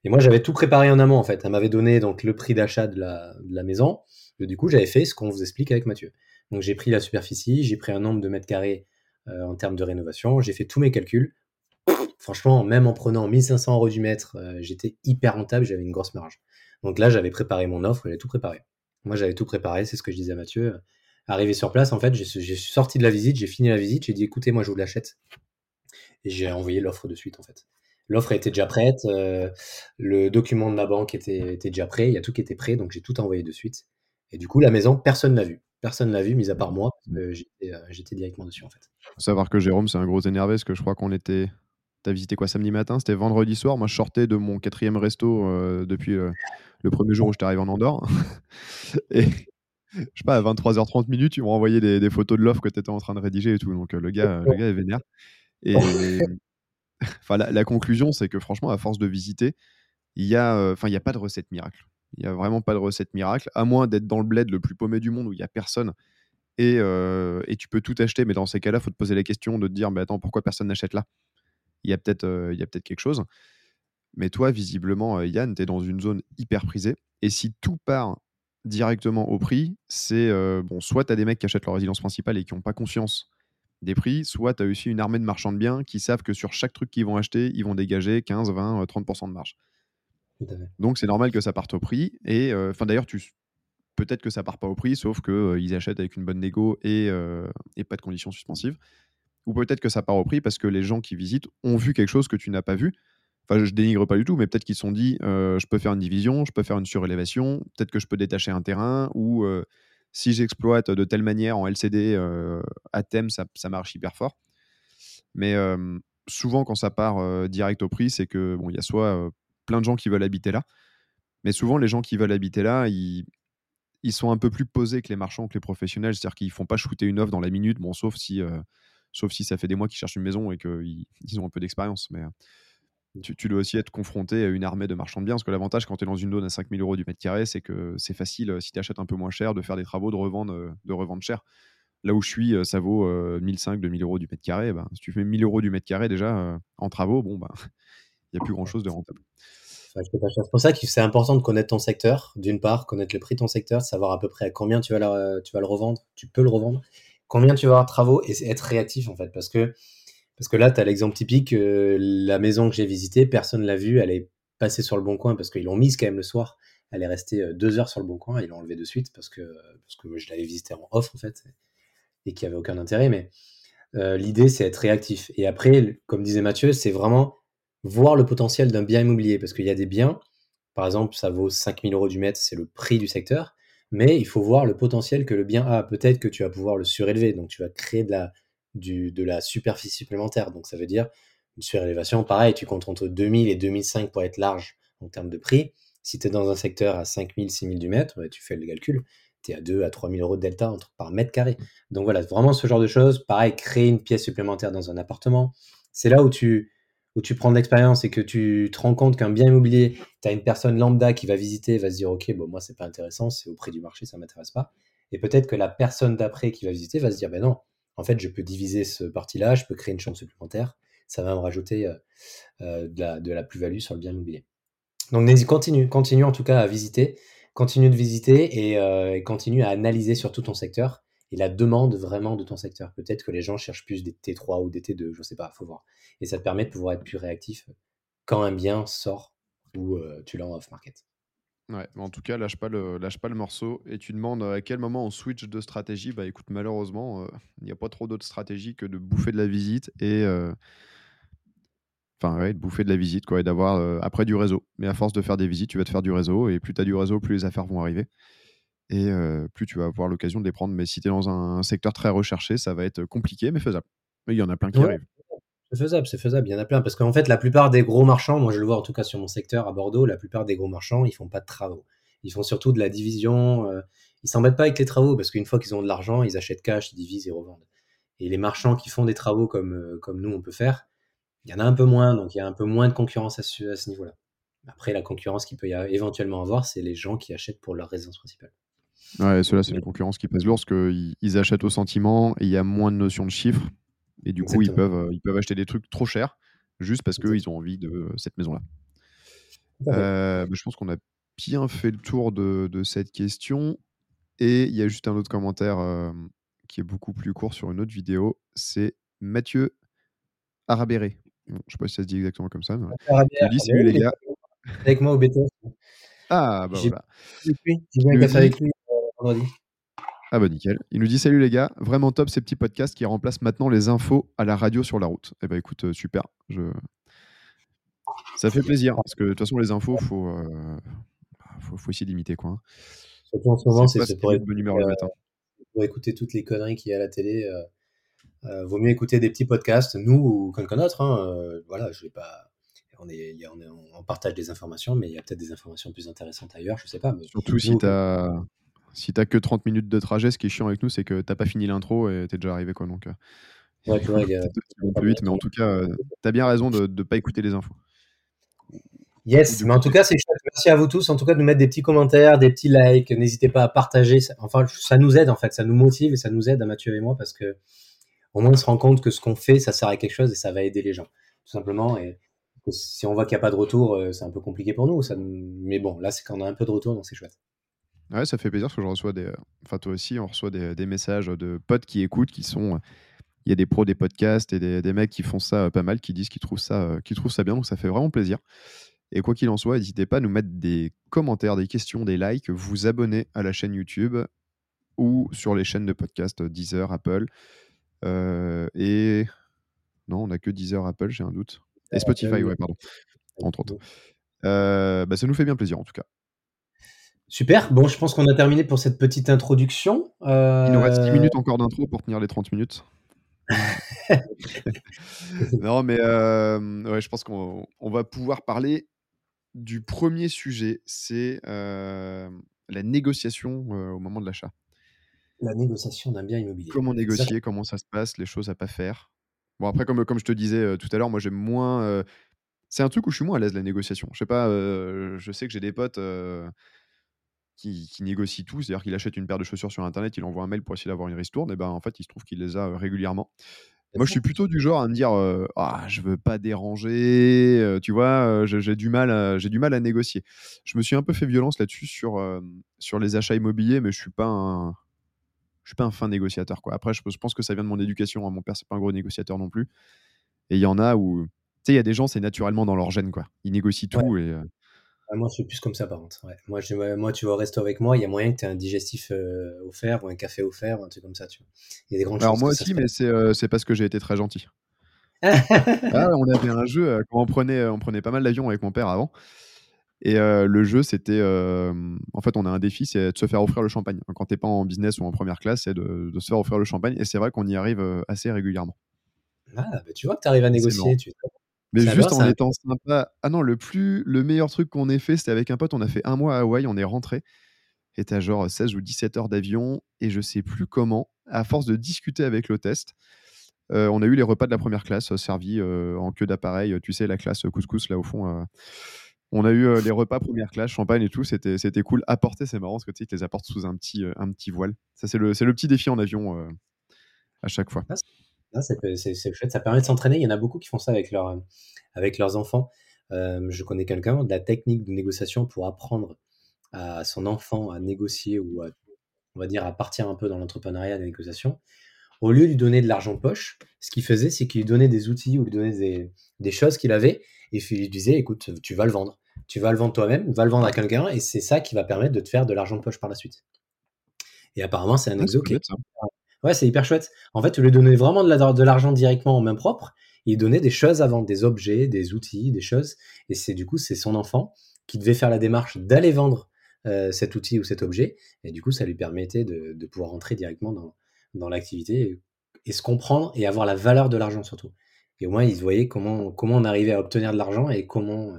et moi j'avais tout préparé en amont en fait. Elle m'avait donné donc le prix d'achat de la maison du coup j'avais fait ce qu'on vous explique avec Mathieu. Donc j'ai pris la superficie, j'ai pris un nombre de mètres carrés, heu, en termes de rénovation, j'ai fait tous mes calculs. Franchement, même en prenant 1 500 € du mètre, heu, j'étais hyper rentable, j'avais une grosse marge. Donc là, j'avais préparé mon offre, j'avais tout préparé. Moi, j'avais tout préparé, c'est ce que je disais à Mathieu, arrivé sur place, en fait, suis sorti de la visite, j'ai fini la visite, j'ai dit: «Écoutez, moi, je vous l'achète» et j'ai envoyé l'offre de suite, en fait. L'offre était déjà prête, heu, le document de ma banque était déjà prêt, il y a tout qui était prêt, donc j'ai tout envoyé de suite et du coup, la maison, personne l'a vue. Personne l'a vue, mis à part moi, heu, j'étais directement dessus, en fait. Faut savoir que Jérôme, c'est un gros énervé parce que je crois qu'on était tu as visité quoi samedi matin? C'était vendredi soir. Moi, je sortais de mon 4e resto, heu, depuis, heu, le 1er jour où j'étais arrivé en Andorre [laughs] et je sais pas, à 23:30 minutes, tu m'as envoyé des des photos de l'offre que tu étais en train de rédiger et tout, donc heu, le gars, le gars est vénère et [laughs] enfin la la conclusion, c'est que franchement, à force de visiter, il y a, enfin, il y a pas de recette miracle. Il y a vraiment pas de recette miracle, à moins d'être dans le bled le plus paumé du monde où il y a personne et et tu peux tout acheter, mais dans ces cas-là, faut te poser la question de te dire: «Mais attends, pourquoi personne n'achète là?» Il y a peut-être, peut-être quelque chose. Mais toi, visiblement, heu, Yann, tu es dans une zone hyper prisée et si tout part directement au prix, c'est, bon, soit tu as des mecs qui achètent leur résidence principale et qui ont pas conscience des prix, soit tu as aussi une armée de marchands de biens qui savent que sur chaque truc qu'ils vont acheter, ils vont dégager 15-20, heu, 30% de marge. Donc c'est normal que ça parte au prix et d'ailleurs tu peut-être que ça part pas au prix, sauf que, heu, ils achètent avec une bonne négo et et pas de conditions suspensives. Ou peut-être que ça part au prix parce que les gens qui visitent ont vu quelque chose que tu n'as pas vu. Enfin, je dénigre pas du tout, mais peut-être qu'ils se sont dit, heu: «Je peux faire une division, je peux faire une surélévation, peut-être que je peux détacher un terrain ou heu, si j'exploite de telle manière en LCD, heu, à thème, ça ça marche hyper fort». Mais souvent quand ça part, direct au prix, c'est que bon, il y a soit, plein de gens qui veulent habiter là. Mais souvent, les gens qui veulent habiter là, ils, ils sont un peu plus posés que les marchands que les professionnels. C'est-à-dire qu'ils font pas shooter une offre dans la minute, bon, sauf si, euh, sauf si ça fait des mois qu'ils cherchent une maison et qu'ils [laughs] ils ont un peu d'expérience. Mais euh, tu, tu dois aussi être confronté à une armée de marchands de biens. Parce que l'avantage quand tu es dans une zone à 5000 euros du mètre carré, c'est que c'est facile, euh, si tu achètes un peu moins cher, de faire des travaux, de revendre, de revendre cher. Là où je suis, ça vaut 1500, 2000 euros du mètre carré. Ben, si tu fais 1000 euros du mètre carré déjà en travaux, bon, ben, [laughs] il n'y a plus grand-chose de rentable. C'est pour ça que c'est important de connaître ton secteur, d'une part, connaître le prix de ton secteur, savoir à peu près à combien tu vas, tu vas le revendre, tu peux le revendre, combien tu vas avoir de travaux et être réactif en fait. Parce que, parce que là, tu as l'exemple typique, euh, la maison que j'ai visitée, personne ne l'a vue, elle est passée sur le bon coin parce qu'ils l'ont mise quand même le soir. Elle est restée euh, deux heures sur le bon coin, ils l'ont enlevée de suite parce que, parce que je l'avais visitée en off en fait et qui avait aucun intérêt. Mais euh, l'idée, c'est être réactif. Et après, comme disait Mathieu, c'est vraiment voir le potentiel d'un bien immobilier. Parce qu'il y a des biens, par exemple, ça vaut 5000 euros du mètre, c'est le prix du secteur. Mais il faut voir le potentiel que le bien a. Peut-être que tu vas pouvoir le surélever. Donc, tu vas créer de la, du, superficie supplémentaire. Donc, ça veut dire une surélévation. Pareil, tu comptes entre 2000 et 2005 pour être large en termes de prix. Si tu es dans un secteur à 5000, 6000 du mètre, tu fais le calcul tu es à 2 à 3 000 euros de delta entre, par mètre carré. Donc voilà, vraiment ce genre de choses. Pareil, créer une pièce supplémentaire dans un appartement. C'est là où tu, où tu prends de l'expérience et que tu te rends compte qu'un bien immobilier, tu as une personne lambda qui va visiter, va se dire, OK, bon, moi, c'est pas intéressant, c'est au prix du marché, ça m'intéresse pas. Et peut-être que la personne d'après qui va visiter va se dire, ben non, en fait, je peux diviser ce parti-là, je peux créer une chambre supplémentaire, ça va me rajouter euh, euh, de la, plus-value sur le bien immobilier. Donc, continue, continue en tout cas à visiter continue de visiter euh, et, continue à analyser surtout ton secteur et la demande vraiment de ton secteur. Peut-être que les gens cherchent plus des T3 ou des T2, je ne sais pas, faut voir. Et ça te permet de pouvoir être plus réactif quand un bien sort ou euh, tu l'as en off-market. Ouais, en tout cas, lâche pas, le, morceau et tu demandes à quel moment on switch de stratégie. Bah écoute, malheureusement, euh, il n'y a pas trop d'autres stratégies que de bouffer de la visite et Enfin, ouais, de bouffer de la visite, quoi, et d'avoir euh, après du réseau. Mais à force de faire des visites, tu vas te faire du réseau, et plus tu as du réseau, plus les affaires vont arriver. Et euh, plus tu vas avoir l'occasion de les prendre. Mais si tu es dans un, secteur très recherché, ça va être compliqué, mais faisable. Mais il y en a plein qui arrivent. C'est faisable, c'est faisable, il y en a plein. Parce qu'en fait, la plupart des gros marchands, moi je le vois en tout cas sur mon secteur à Bordeaux, la plupart des gros marchands, ils font pas de travaux. Ils font surtout de la division. Euh, ils s'embêtent pas avec les travaux parce qu'une fois qu'ils ont de l'argent, ils achètent cash, ils divisent et revendent. Et les marchands qui font des travaux comme, comme nous on peut faire, il y en a un peu moins, donc il y a un peu moins de concurrence à ce, niveau-là. Après, la concurrence qu'il peut y avoir, éventuellement avoir, c'est les gens qui achètent pour leur résidence principale. Ouais, ceux-là, c'est une concurrence qui pèse lourd parce qu'ils achètent au sentiment et il y a moins de notions de chiffres. Et du coup, ils peuvent, euh, ils peuvent acheter des trucs trop chers juste parce qu'ils ont envie de cette maison-là. Euh, bah, je pense qu'on a bien fait le tour de, cette question. Et il y a juste un autre commentaire euh, qui est beaucoup plus court sur une autre vidéo. C'est Mathieu Arabéré je ne sais pas si ça se dit exactement comme ça. Mais... Dis salut les gars. Avec moi au BTS. Ah, bah voilà. J'ai bien avec lui euh, vendredi. Ah bah nickel. Il nous dit salut les gars, vraiment top ces petits podcasts qui remplacent maintenant les infos à la radio sur la route. Eh bah écoute, euh, super. Je... Ça fait plaisir parce que de toute façon les infos, faut, euh, faut, faut, essayer d'imiter quoi. Hein. Surtout en ce moment, c'est pour, pour écouter toutes les conneries qu'il y a à la télé. Euh, vaut mieux écouter des petits podcasts, nous ou quelqu'un d'autre. Hein, euh, voilà, je vais pas. On, est, on, partage des informations, mais il y a peut-être des informations plus intéressantes ailleurs, je sais pas. Surtout si tu as si t'as que 30 minutes de trajet, ce qui est chiant avec nous, c'est que t'as pas fini l'intro et t'es déjà arrivé quoi. Donc, euh, ouais, [laughs] vite, mais en tout cas, tu as bien raison de ne pas écouter les infos. Yes, mais en tout cas, c'est chouette. Merci à vous tous, en tout cas, de nous mettre des petits commentaires, des petits likes. N'hésitez pas à partager. Enfin, ça nous aide, en fait. Ça nous motive et ça nous aide à Mathieu et moi parce que au moins on se rend compte que ce qu'on fait, ça sert à quelque chose et ça va aider les gens, tout simplement. Et si on voit qu'il n'y a pas de retour, euh, c'est un peu compliqué pour nous. Ça... Mais bon, là, c'est quand on a un peu de retour, donc c'est chouette. Ouais, ça fait plaisir parce que je reçois des. Enfin, toi aussi, on reçoit des, messages de potes qui écoutent, qui sont. Il y a des pros des podcasts et des, mecs qui font ça euh, pas mal, qui disent qu'ils trouvent, ça, euh, qu'ils trouvent ça bien, donc ça fait vraiment plaisir. Et quoi qu'il en soit, n'hésitez pas à nous mettre des commentaires, des questions, des likes, vous abonner à la chaîne YouTube ou sur les chaînes de podcast Deezer, Apple. Euh, et non, on n'a que Deezer, Apple, j'ai un doute. Et Spotify, ouais, pardon. Entre autres. Euh, bah, ça nous fait bien plaisir en tout cas. Super. Bon, je pense qu'on a terminé pour cette petite introduction. Il nous reste 10 minutes euh, encore d'intro pour tenir les 30 minutes. [laughs] non, mais ouais, je pense qu'on va pouvoir parler du premier sujet, c'est la négociation au moment de l'achat. La négociation d'un bien immobilier. Comment négocier, comment ça se passe, les choses à pas faire. Bon, après, comme, comme je te disais tout à l'heure, moi j'aime moins. c'est un truc où je suis moins à l'aise, la négociation. Je sais pas, je sais que j'ai des potes qui, qui négocient tout, c'est-à-dire qu'il achète une paire de chaussures sur internet, il envoie un mail pour essayer d'avoir une ristourne, et ben en fait, il se trouve qu'il les a régulièrement. Moi, je suis plutôt du genre à me dire ah, je veux pas déranger, tu vois, j'ai du mal, à, j'ai du mal à négocier. Je me suis un peu fait violence là-dessus sur, sur les achats immobiliers, mais je suis pas un, je suis pas un fin négociateur quoi. Après, je, pense que ça vient de mon éducation. Hein. Mon père, c'est pas un gros négociateur non plus. Et il y en a où, tu sais, il y a des gens, c'est naturellement dans leur gène quoi. Ils négocient tout et ah, moi, je suis plus comme ça, par contre. Moi, moi, tu vas au resto avec moi, il y a moyen que tu aies un digestif euh, offert ou un café offert, un truc comme ça. Tu vois. Il y a des grandes Alors, moi aussi, mais euh, c'est parce que j'ai été très gentil. [laughs] ah, on avait un jeu, euh, quand on prenait, on prenait pas mal d'avions avec mon père avant. Et le jeu, c'était. en fait, on a un défi, c'est de se faire offrir le champagne. Quand t'es pas en business ou en première classe, c'est de, se faire offrir le champagne. Et c'est vrai qu'on y arrive assez régulièrement. Ah, bah, tu vois que tu arrives à négocier. Tu... Mais juste en étant sympa. Ah non, le plus, le meilleur truc qu'on ait fait, c'était avec un pote. On a fait un mois à Hawaï, on est rentré. Et t'as genre 16 ou 17 heures d'avion. Et je sais plus comment, à force de discuter avec l'hôtesse, euh, on a eu les repas de la première classe euh, servis euh, en queue d'appareil. Tu sais, la classe couscous là au fond. on a eu les repas première classe, champagne et tout. C'était, c'était cool. Apporter, c'est marrant parce que tu sais, ils les apportent sous un petit, un petit voile. Ça, c'est le, c'est le petit défi en avion à chaque fois. Ah, c'est chouette, ça permet de s'entraîner. Il y en a beaucoup qui font ça avec, leur, avec leurs enfants. Euh, je connais quelqu'un de la technique de négociation pour apprendre à son enfant à négocier ou à, on va dire à partir un peu dans l'entrepreneuriat, la négociation. Au lieu de lui donner de l'argent de poche, ce qu'il faisait, c'est qu'il lui donnait des outils ou lui donnait des, des choses qu'il avait et il lui disait écoute, tu vas le vendre. Tu vas le vendre toi-même, va le vendre à quelqu'un et c'est ça qui va permettre de te faire de l'argent de poche par la suite. Et apparemment, c'est un exo qui Ouais, c'est hyper chouette. En fait, tu lui donnais vraiment de l'argent directement en main propre. Il donnait des choses avant, des objets, des outils, des choses. Et c'est du coup, c'est son enfant qui devait faire la démarche d'aller vendre euh, cet outil ou cet objet. Et du coup, ça lui permettait de, pouvoir rentrer directement dans, dans l'activité et, se comprendre et avoir la valeur de l'argent surtout. Et au moins, il voyait comment, comment on arrivait à obtenir de l'argent et comment euh,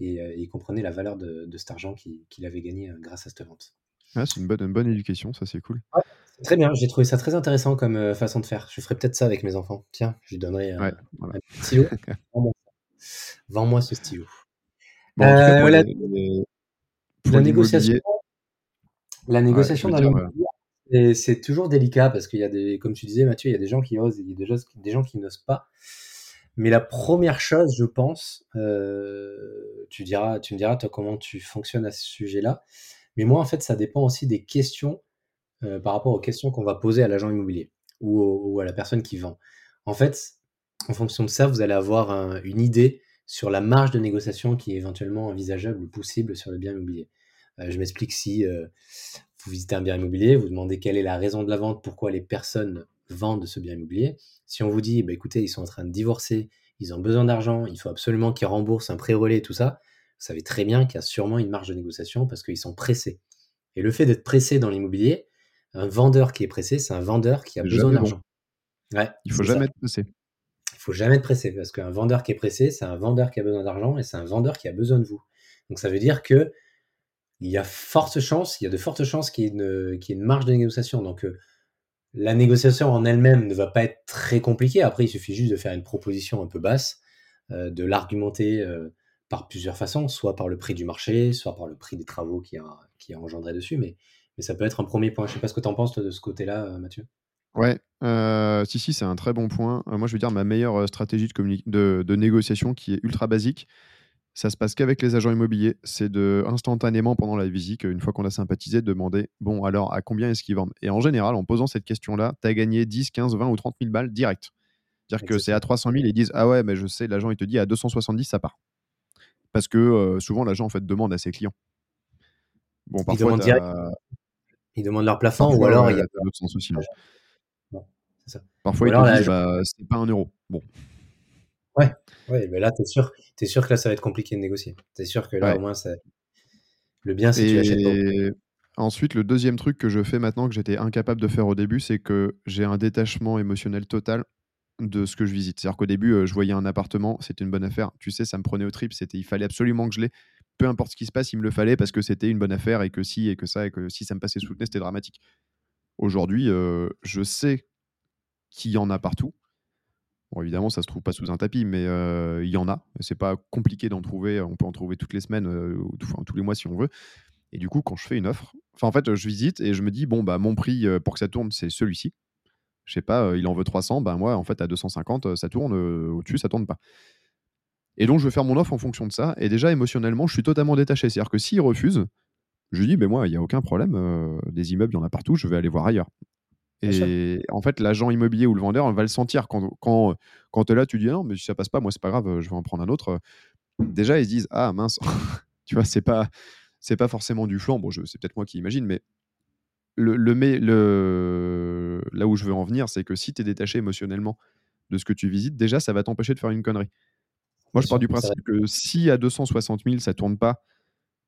et, euh, il comprenait la valeur de, cet argent qu'il avait gagné grâce à cette vente. c'est une bonne, une bonne éducation, ça c'est cool. Très bien, j'ai trouvé ça très intéressant comme euh, façon de faire. Je ferai peut-être ça avec mes enfants. Tiens, je lui donnerai un, stylo. [laughs] Vends-moi ce stylo. la, négociation, la négociation dans l'immobilier, c'est toujours délicat parce qu'il y a des, comme tu disais Mathieu, il y a des gens qui osent, il y a des gens, des gens qui n'osent pas. Mais la première chose, je pense, euh, tu diras, tu me diras toi comment tu fonctionnes à ce sujet-là. Mais moi, en fait, ça dépend aussi des questions euh, par rapport aux questions qu'on va poser à l'agent immobilier ou, à la personne qui vend. En fait, en fonction de ça, vous allez avoir une idée sur la marge de négociation qui est éventuellement envisageable ou possible sur le bien immobilier. Euh, je m'explique si euh, vous visitez un bien immobilier, vous demandez quelle est la raison de la vente, pourquoi les personnes vendent ce bien immobilier. Si on vous dit, bah, écoutez, ils sont en train de divorcer, ils ont besoin d'argent, il faut absolument qu'ils remboursent un prêt relais, tout ça, vous savez très bien qu'il y a sûrement une marge de négociation parce qu'ils sont pressés. Et le fait d'être pressé dans l'immobilier, un vendeur qui est pressé, c'est un vendeur qui a besoin d'argent. Ouais, il faut jamais être pressé. Il faut jamais être pressé parce qu'un vendeur qui est pressé, c'est un vendeur qui a besoin d'argent et c'est un vendeur qui a besoin de vous. Donc ça veut dire que il y a forte chance, il y a de fortes chances qu'il y ait une, une marge de négociation. Donc euh, la négociation en elle-même ne va pas être très compliquée. Après, il suffit juste de faire une proposition un peu basse, euh, de l'argumenter euh, par plusieurs façons, soit par le prix du marché, soit par le prix des travaux qui a, qui a engendré dessus. Mais mais ça peut être un premier point. Je ne sais pas ce que tu en penses de ce côté-là, euh, Mathieu. Ouais, euh, si, si, c'est un très bon point. Euh, moi, je veux dire, ma meilleure stratégie de, de, négociation qui est ultra basique, ça se passe qu'avec les agents immobiliers. C'est de instantanément, pendant la visite, une fois qu'on a sympathisé, de demander bon, alors à combien est-ce qu'ils vendent? Et en général, en posant cette question-là, tu as gagné 10, 15, 20 ou 30 000 balles direct. C'est-à-dire que c'est à 300 000, ils disent ah ouais, mais je sais, l'agent il te dit à 270, ça part. Parce que souvent, l'agent en fait demande à ses clients. Bon, parfois, ils demandent leur plafond ou alors il y a l'autre sens aussi. Parfois, ils te disent, bah, c'est pas un euro. Bon. Ouais, ouais mais là, tu es sûr, es sûr que là, ça va être compliqué de négocier. Tu es sûr que là, au moins, le bien, si tu achètes Ensuite, le deuxième truc que je fais maintenant que j'étais incapable de faire au début, c'est que j'ai un détachement émotionnel total. de ce que je visite. C'est-à-dire qu'au début, je voyais un appartement, c'était une bonne affaire. Tu sais, ça me prenait au trip, c'était, il fallait absolument que je l'ai. Peu importe ce qui se passe, il me le fallait parce que c'était une bonne affaire et que si et que ça et que si ça me passait sous c'était dramatique. Aujourd'hui, je sais qu'il y en a partout. Bon, évidemment, ça se trouve pas sous un tapis, mais il y en a. C'est pas compliqué d'en trouver. On peut en trouver toutes les semaines, ou tous les mois si on veut. Et du coup, quand je fais une offre, enfin en fait, je visite et je me dis bon bah mon prix pour que ça tourne, c'est celui-ci je sais pas, il en veut 300, ben moi, en fait, à 250, ça tourne, au-dessus, ça tourne pas. Et donc, je vais faire mon offre en fonction de ça. Et déjà, émotionnellement, je suis totalement détaché. C'est-à-dire que s'il refuse, je lui dis, mais moi, il n'y a aucun problème, des immeubles, il y en a partout, je vais aller voir ailleurs. Et en fait, l'agent immobilier ou le vendeur va le sentir quand, quand, quand tu es là, tu dis non, mais si ça passe pas, moi, c'est pas grave, je vais en prendre un autre. Déjà, ils se disent, ah mince, [laughs] tu vois, c'est pas, c'est pas forcément du flanc. Bon, c'est peut-être moi qui imagine, mais le, le, là où je veux en venir, c'est que si tu es détaché émotionnellement de ce que tu visites, déjà, ça va t'empêcher de faire une connerie. Moi, je pars du principe que si à 260 000, ça tourne pas,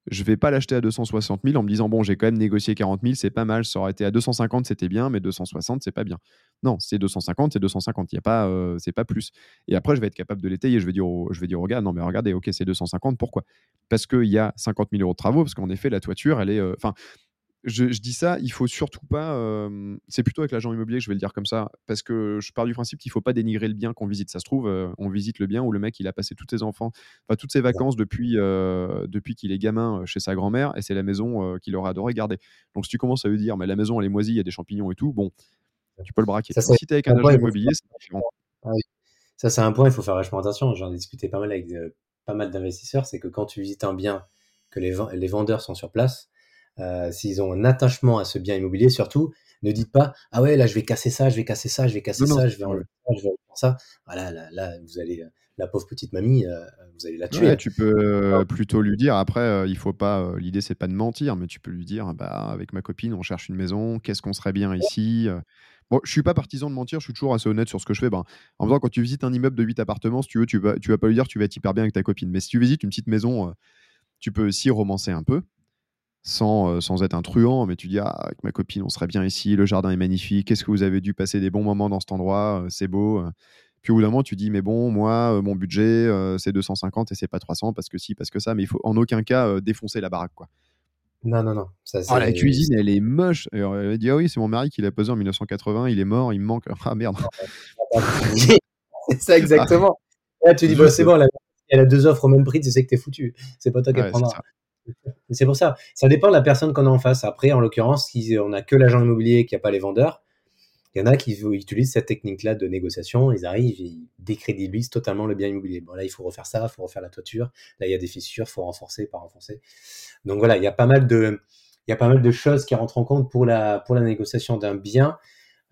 je vais pas l'acheter à 260 000 en me disant, bon, j'ai quand même négocié 40 000, c'est pas mal, ça aurait été à 250, c'était bien, mais 260, c'est pas bien. Non, c'est 250, c'est 250, il y a pas, euh, c'est pas plus. Et après, je vais être capable de l'étayer, je vais dire, je vais dire au gars, non, mais regardez, ok, c'est 250, pourquoi? Parce qu'il y a 50 000 euros de travaux, parce qu'en effet, la toiture, elle est, euh, je, dis ça, il faut surtout pas. c'est plutôt avec l'agent immobilier que je vais le dire comme ça, parce que je pars du principe qu'il faut pas dénigrer le bien qu'on visite. Ça se trouve, on visite le bien où le mec il a passé tous ses enfants, enfin toutes ses vacances depuis depuis qu'il est gamin chez sa grand-mère, et c'est la maison qu'il aurait adoré garder. Donc si tu commences à lui dire, mais la maison elle est moisie, il y a des champignons et tout, bon, tu peux le braquer. Ça, si es avec un agent immobilier, c'est différent. Ah ça c'est un point, il faut faire vachement attention. J'en ai discuté pas mal avec pas mal d'investisseurs, c'est que quand tu visites un bien, que les, les vendeurs sont sur place euh, s'ils ont un attachement à ce bien immobilier, surtout, ne dites pas ah ouais là je vais casser ça, je vais casser ça, je vais casser ça, je vais enlever ça, je vais enlever ça. Voilà, là, là, vous allez la pauvre petite mamie, euh, vous allez la tuer. tu peux plutôt lui dire après euh, il faut pas l'idée c'est pas de mentir, mais tu peux lui dire bah avec ma copine on cherche une maison, qu'est-ce qu'on serait bien ici. Bon, je suis pas partisan de mentir, je suis toujours assez honnête sur ce que je fais. Ben, en faisant, quand tu visites un immeuble de 8 appartements, si tu veux, tu vas, tu vas pas lui dire tu vas être hyper bien avec ta copine. Mais si tu visites une petite maison, tu peux aussi romancer un peu sans, euh, sans être un truand, mais tu dis, ah, avec ma copine, on serait bien ici, le jardin est magnifique, est-ce que vous avez dû passer des bons moments dans cet endroit, euh, c'est beau. Euh. Puis au bout d'un moment, tu dis, mais bon, moi, mon budget, c'est 250 et c'est pas 300 parce que si, parce que ça, mais il faut en aucun cas défoncer la baraque, quoi. Non, non, non. Ça, ah, la cuisine, elle est moche. Et elle dit, ah oui, c'est mon mari qui l'a posé en 1980, il est mort, il me manque. Ah merde. [laughs] c'est ça, exactement. Là, tu dis, bon, c'est bon, elle a deux offres au même prix, tu sais que t'es foutu. C'est pas toi qui ouais, prendras. C'est pour ça. Ça dépend de la personne qu'on a en face. Après, en l'occurrence, si on n'a que l'agent immobilier qui n'a pas les vendeurs, il y en a qui utilisent cette technique-là de négociation. Ils arrivent, ils décrédibilisent totalement le bien immobilier. Bon, là, il faut refaire ça, il faut refaire la toiture. Là, il y a des fissures, il faut renforcer, pas renforcer. Donc voilà, il y a pas mal de, il y a pas mal de choses qui rentrent en compte pour la, pour la négociation d'un bien.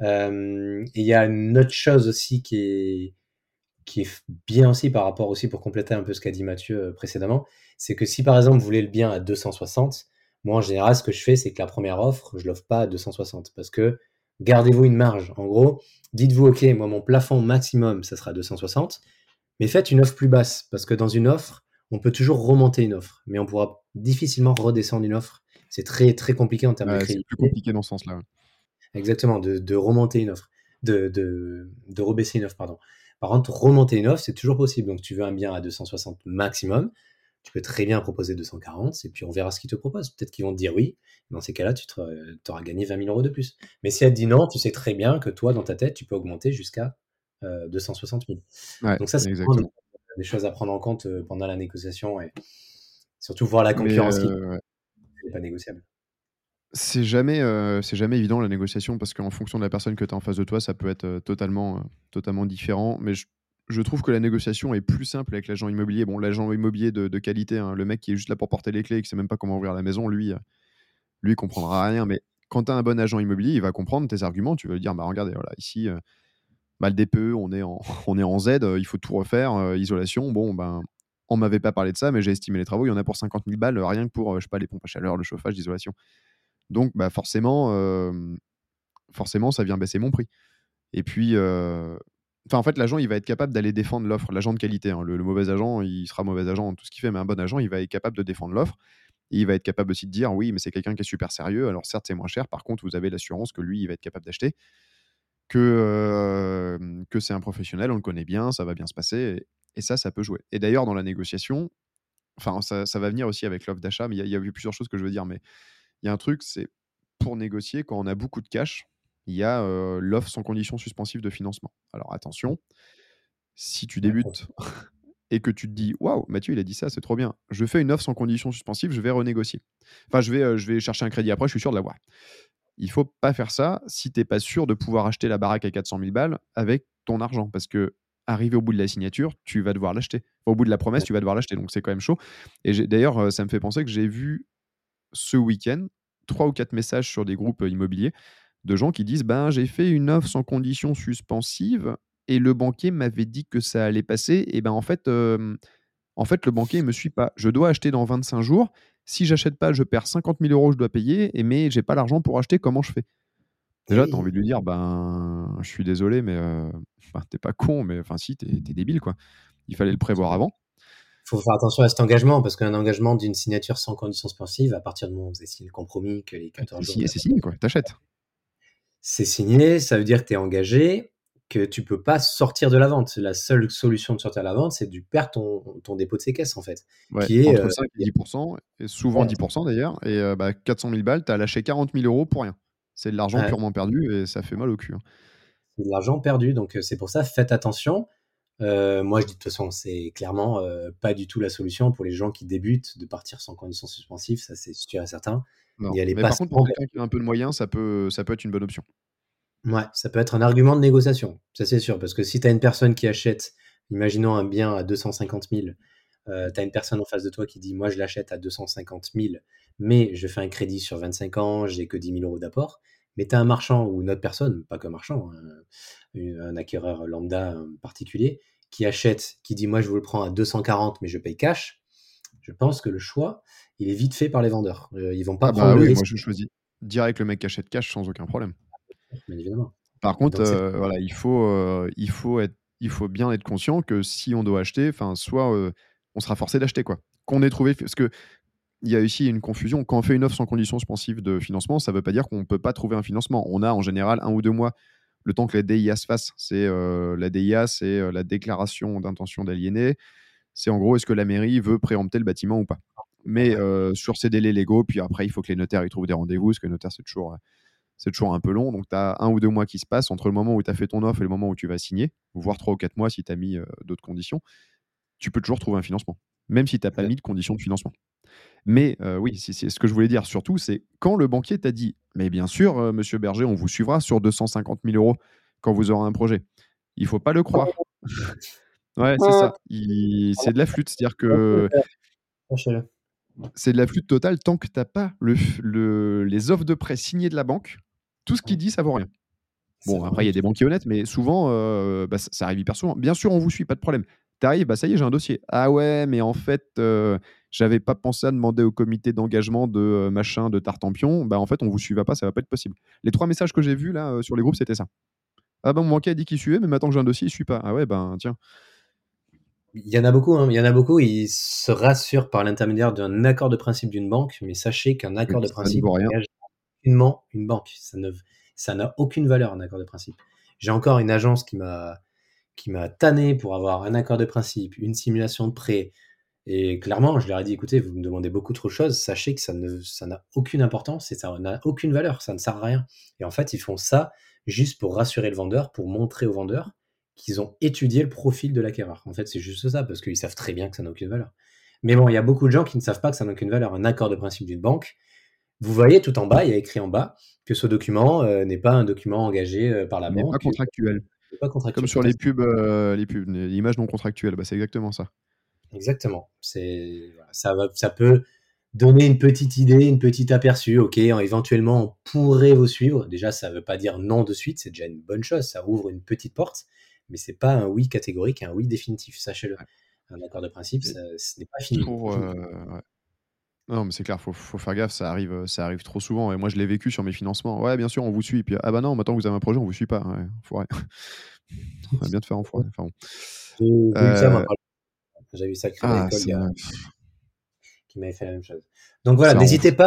Euh, et il y a une autre chose aussi qui est, qui est bien aussi par rapport aussi pour compléter un peu ce qu'a dit Mathieu euh, précédemment, c'est que si par exemple vous voulez le bien à 260, moi en général ce que je fais c'est que la première offre, je l'offre pas à 260 parce que gardez-vous une marge. En gros, dites-vous OK, moi mon plafond maximum ça sera 260, mais faites une offre plus basse parce que dans une offre, on peut toujours remonter une offre, mais on pourra difficilement redescendre une offre. C'est très très compliqué en termes de crédit. C'est plus compliqué dans ce sens-là. Exactement, de, remonter une offre, de, de, de rebaisser une offre, pardon. Par contre, remonter une offre, c'est toujours possible. Donc, tu veux un bien à 260 maximum, tu peux très bien proposer 240 et puis on verra ce qu'ils te proposent. Peut-être qu'ils vont te dire oui. Dans ces cas-là, tu auras gagné 20 000 euros de plus. Mais si elle te dit non, tu sais très bien que toi, dans ta tête, tu peux augmenter jusqu'à 260 000. Donc, ça, c'est des choses à prendre en compte euh, pendant la négociation et surtout voir la concurrence qui n'est euh, pas négociable. C'est jamais, euh, c'est jamais évident la négociation parce qu'en fonction de la personne que tu as en face de toi, ça peut être euh, totalement, euh, totalement différent. Mais je, trouve que la négociation est plus simple avec l'agent immobilier. Bon, l'agent immobilier de, qualité, hein, le mec qui est juste là pour porter les clés et qui sait même pas comment ouvrir la maison, lui, lui comprendra [laughs] rien. Mais quand tu as un bon agent immobilier, il va comprendre tes arguments. Tu vas lui dire, bah regardez, voilà, ici, bah, le DPE, on est en, [laughs] on est en Z, il faut tout refaire, isolation. Bon, ben, on m'avait pas parlé de ça, mais j'ai estimé les travaux, il y en a pour 50 000 balles, rien que pour, je sais pas, les pompes à chaleur, le chauffage, l'isolation. Donc, bah, forcément, forcément, ça vient baisser mon prix. Et puis, en fait, l'agent, il va être capable d'aller défendre l'offre, l'agent de qualité. Hein. Le, mauvais agent, il sera mauvais agent dans tout ce qu'il fait, mais un bon agent, il va être capable de défendre l'offre. Il va être capable aussi de dire, oui, mais c'est quelqu'un qui est super sérieux. Alors, certes, c'est moins cher. Par contre, vous avez l'assurance que lui, il va être capable d'acheter. que, c'est un professionnel, on le connaît bien, ça va bien se passer. Et, ça, ça peut jouer. Et d'ailleurs, dans la négociation, ça va venir aussi avec l'offre d'achat, mais il y, a eu plusieurs choses que je veux dire. Mais il y a un truc, c'est pour négocier, quand on a beaucoup de cash, il y a l'offre sans condition suspensive de financement. Alors attention, si tu débutes [laughs] et que tu te dis waouh, Mathieu, il a dit ça, c'est trop bien. Je fais une offre sans condition suspensive, je vais renégocier. Enfin, je vais, je vais chercher un crédit après, je suis sûr de l'avoir. Il faut pas faire ça si tu n'es pas sûr de pouvoir acheter la baraque à 400 000 balles avec ton argent. Parce que arrivé au bout de la signature, tu vas devoir l'acheter. au bout de la promesse, tu vas devoir l'acheter. Donc c'est quand même chaud. Et d'ailleurs, ça me fait penser que j'ai vu ce week-end trois ou quatre messages sur des groupes immobiliers de gens qui disent ben, j'ai fait une offre sans condition suspensive et le banquier m'avait dit que ça allait passer. Et ben en fait, en fait le banquier ne me suit pas. Je dois acheter dans 25 jours. Si j'achète pas, je perds 50 000 euros, je dois payer, et, mais j'ai pas l'argent pour acheter, comment je fais? Déjà, tu as envie de lui dire, ben, je suis désolé, mais euh, t'es pas con, mais enfin, si, t'es es débile, quoi. Il fallait le prévoir avant. Il faut faire attention à cet engagement, parce qu'un engagement d'une signature sans condition suspensive, à partir du moment où vous avez signé le compromis, que les 14 jours. C'est signé, quoi, t'achètes. C'est signé, ça veut dire que tu es engagé, que tu peux pas sortir de la vente. La seule solution de sortir de la vente, c'est de perdre ton, ton, dépôt de séquestre, en fait. qui est, entre 5 euh, et 10%, et souvent 10% d'ailleurs. Et euh, bah, 400 000 balles, tu as lâché 40 000 euros pour rien. C'est de l'argent purement perdu et ça fait mal au cul. Hein. C'est de l'argent perdu, donc euh, c'est pour ça, faites attention. Moi, je dis de toute façon, c'est clairement pas du tout la solution pour les gens qui débutent de partir sans conditions suspensives, ça c'est sûr et certain. mais par contre, pour quelqu'un qui a un peu de moyens, ça peut, ça peut être une bonne option. Ouais, ça peut être un argument de négociation, ça c'est sûr, parce que si tu as une personne qui achète, imaginons un bien à 250 000, euh, tu as une personne en face de toi qui dit Moi je l'achète à 250 000, mais je fais un crédit sur 25 ans, j'ai que 10 000 euros d'apport. Mais tu as un marchand ou une autre personne, pas qu'un marchand, un, un, acquéreur lambda particulier, qui achète, qui dit Moi je vous le prends à 240, mais je paye cash. Je pense que le choix, il est vite fait par les vendeurs. Euh, ils vont pas ah bah prendre le risque. Moi je choisis direct le mec qui achète cash sans aucun problème. Par contre, euh, voilà, il faut, euh, il, faut être, il faut bien être conscient que si on doit acheter, enfin, soit euh, on sera forcé d'acheter quoi. Qu'on ait trouvé, parce que il y a ici une confusion. Quand on fait une offre sans condition suspensive de financement, ça ne veut pas dire qu'on ne peut pas trouver un financement. On a en général un ou deux mois le temps que la DIA se fasse. C'est la DIA, c'est la déclaration d'intention d'aliéner. C'est en gros est-ce que la mairie veut préempter le bâtiment ou pas? Mais sur ces délais légaux, puis après il faut que les notaires y trouvent des rendez-vous, parce que les notaires c'est toujours c'est toujours un peu long. Donc, tu as un ou deux mois qui se passent entre le moment où tu as fait ton offre et le moment où tu vas signer, voire trois ou quatre mois si tu as mis euh, d'autres conditions. Tu peux toujours trouver un financement, même si tu n'as pas mis de conditions de financement. Mais euh, oui, c'est ce que je voulais dire surtout, c'est quand le banquier t'a dit Mais bien sûr, euh, monsieur Berger, on vous suivra sur 250 000 euros quand vous aurez un projet. Il faut pas le croire. [laughs] ouais, c'est ça. C'est de la flûte. C'est-à-dire que c'est de la flûte totale tant que tu n'as pas le, les offres de prêt signées de la banque. Tout ce qu'il dit, ça vaut rien. Bon, après, il y a des banquiers honnêtes, mais souvent, euh, bah, ça, arrive hyper souvent. Bien sûr, on vous suit, pas de problème. Bah, ça y est, j'ai un dossier. Ah ouais, mais en fait, euh, j'avais pas pensé à demander au comité d'engagement de euh, machin, de Tartampion. Bah, en fait, on vous suivra pas, ça va pas être possible. Les trois messages que j'ai vus là sur les groupes, c'était ça. Ah ben, mon banquier a dit qu'il suivait, mais maintenant que j'ai un dossier, il suit pas. Ah ouais, ben tiens. Il y en a beaucoup, hein. il y en a beaucoup, ils se rassurent par l'intermédiaire d'un accord de principe d'une banque, mais sachez qu'un accord de principe engage une banque. Ça n'a aucune valeur, un accord de principe. J'ai encore une agence qui m'a, qui m'a tanné pour avoir un accord de principe, une simulation de prêt. Et clairement, je leur ai dit, écoutez, vous me demandez beaucoup trop de choses, sachez que ça, ne, ça n'a aucune importance et ça n'a aucune valeur, ça ne sert à rien. Et en fait, ils font ça juste pour rassurer le vendeur, pour montrer au vendeur qu'ils ont étudié le profil de l'acquéreur. En fait, c'est juste ça, parce qu'ils savent très bien que ça n'a aucune valeur. Mais bon, il y a beaucoup de gens qui ne savent pas que ça n'a aucune valeur. Un accord de principe d'une banque, vous voyez tout en bas, il y a écrit en bas que ce document euh, n'est pas un document engagé euh, par la banque. Pas contractuel. Pas contractuel. Comme sur les pubs, euh, les pubs, les images non contractuelles, bah, c'est exactement ça. Exactement. C'est ça, va, ça peut donner une petite idée, une petite aperçu. Ok, éventuellement, on pourrait vous suivre. Déjà, ça ne veut pas dire non de suite, c'est déjà une bonne chose. Ça ouvre une petite porte mais c'est pas un oui catégorique, un oui définitif, sachez-le. Un accord de principe, ce n'est pas fini. Euh, non, mais c'est clair, faut, faut faire gaffe, ça arrive, ça arrive trop souvent. Et moi, je l'ai vécu sur mes financements. Ouais, bien sûr, on vous suit. Puis, ah bah non, maintenant que vous avez un projet, on vous suit pas. Ouais, foiré. [laughs] on va bien te faire en foiré. Enfin, bon. euh... J'ai vu ça à ah, l'école qui m'avait fait la même chose. Donc voilà, n'hésitez pas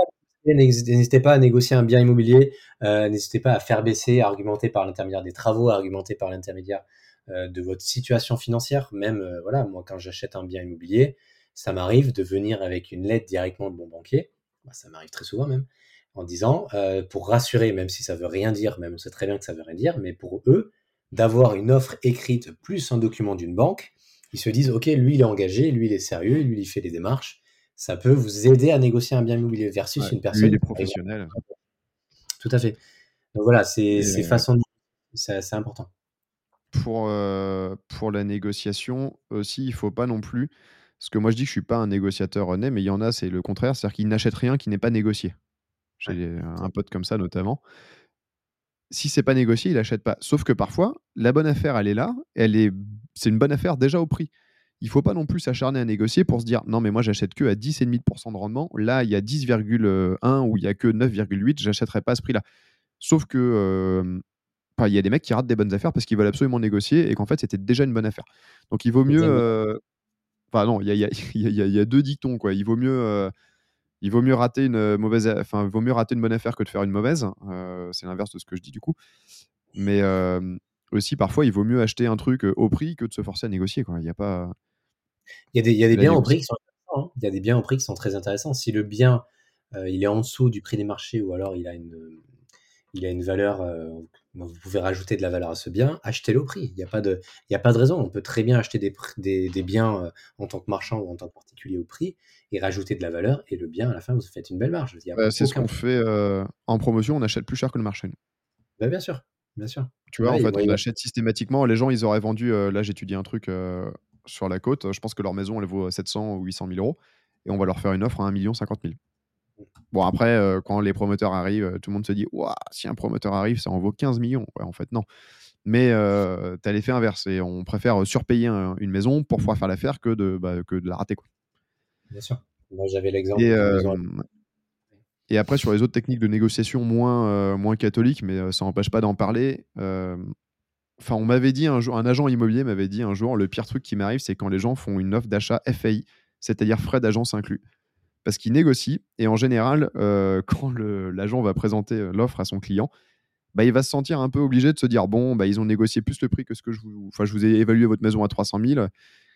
n'hésitez pas à négocier un bien immobilier, euh, n'hésitez pas à faire baisser, à argumenter par l'intermédiaire des travaux, à argumenter par l'intermédiaire euh, de votre situation financière. Même, euh, voilà, moi, quand j'achète un bien immobilier, ça m'arrive de venir avec une lettre directement de mon banquier, bah, ça m'arrive très souvent même, en disant, pour rassurer, même si ça veut rien dire, même on sait très bien que ça veut rien dire, mais pour eux, d'avoir une offre écrite plus un document d'une banque, ils se disent, OK, lui, il est engagé, lui, il est sérieux, lui, il fait les démarches, ça peut vous aider à négocier un bien immobilier versus une personne. Lui, il est professionnel. Tout à fait. Donc voilà, c'est euh, façon c'est important. Pour, euh, pour la négociation aussi, il faut pas non plus. Parce que moi, je dis que je suis pas un négociateur né, mais il y en a, c'est le contraire. C'est-à-dire qu'ils n'achètent rien qui n'est pas négocié. J'ai un pote comme ça, notamment. Si c'est pas négocié, il n'achète pas. Sauf que parfois, la bonne affaire, elle est là. Elle est, c'est une bonne affaire déjà au prix il faut pas non plus s'acharner à négocier pour se dire non mais moi j'achète que à 10,5% de rendement. Là il y a 10,1 ou il y a que 9,8, j'achèterai pas à ce prix-là. Sauf que il y a des mecs qui ratent des bonnes affaires parce qu'ils veulent absolument négocier et qu'en fait c'était déjà une bonne affaire. Donc il vaut mieux. Enfin non, il y a, y a, deux dictons quoi. Il vaut mieux. Il vaut mieux rater une mauvaise, enfin, vaut mieux rater une bonne affaire que de faire une mauvaise. c'est l'inverse de ce que je dis du coup. Mais aussi, parfois, il vaut mieux acheter un truc au prix que de se forcer à négocier. Quoi. Il n'y a pas. Il y a des, il y a des biens au prix qui sont intéressants. Hein. Il y a des biens au prix qui sont très intéressants. Si le bien euh, il est en dessous du prix des marchés ou alors il a une, il a une valeur, euh, vous pouvez rajouter de la valeur à ce bien, achetez-le au prix. Il n'y a, pas de, y a pas de raison. On peut très bien acheter des, des, des biens euh, en tant que marchand ou en tant que particulier au prix et rajouter de la valeur et le bien, à la fin, vous faites une belle marge. c'est ce qu'on fait en promotion, on achète plus cher que le marché. Bah, bien sûr, bien sûr. Tu vois, en fait, on achète systématiquement. Les gens, ils auraient vendu, là j'étudie un truc sur la côte, je pense que leur maison, elle vaut 700 ou 800 000 euros. Et on va leur faire une offre à 1 million 50 000. Bon, après, euh, quand les promoteurs arrivent, euh, tout le monde se dit Waouh, si un promoteur arrive, ça en vaut 15 millions. Ouais, en fait, non. Mais euh, tu as l'effet inverse. Et on préfère surpayer une maison pour pouvoir faire l'affaire que de, bah, que de la rater. Quoi. Bien sûr. Moi, j'avais l'exemple. Et, après, sur les autres techniques de négociation moins, moins catholiques, mais ça n'empêche pas d'en parler. Enfin, on m'avait dit un jour, un agent immobilier m'avait dit un jour, le pire truc qui m'arrive, c'est quand les gens font une offre d'achat FAI, c'est-à-dire frais d'agence inclus. Parce qu'ils négocient et en général, euh, [laughs] quand l'agent va présenter euh, l'offre à son client, bah, il va se sentir un peu obligé de se dire bon, bah, ils ont négocié plus le prix que ce que je vous. Enfin, vous ai évalué votre maison à 300 000,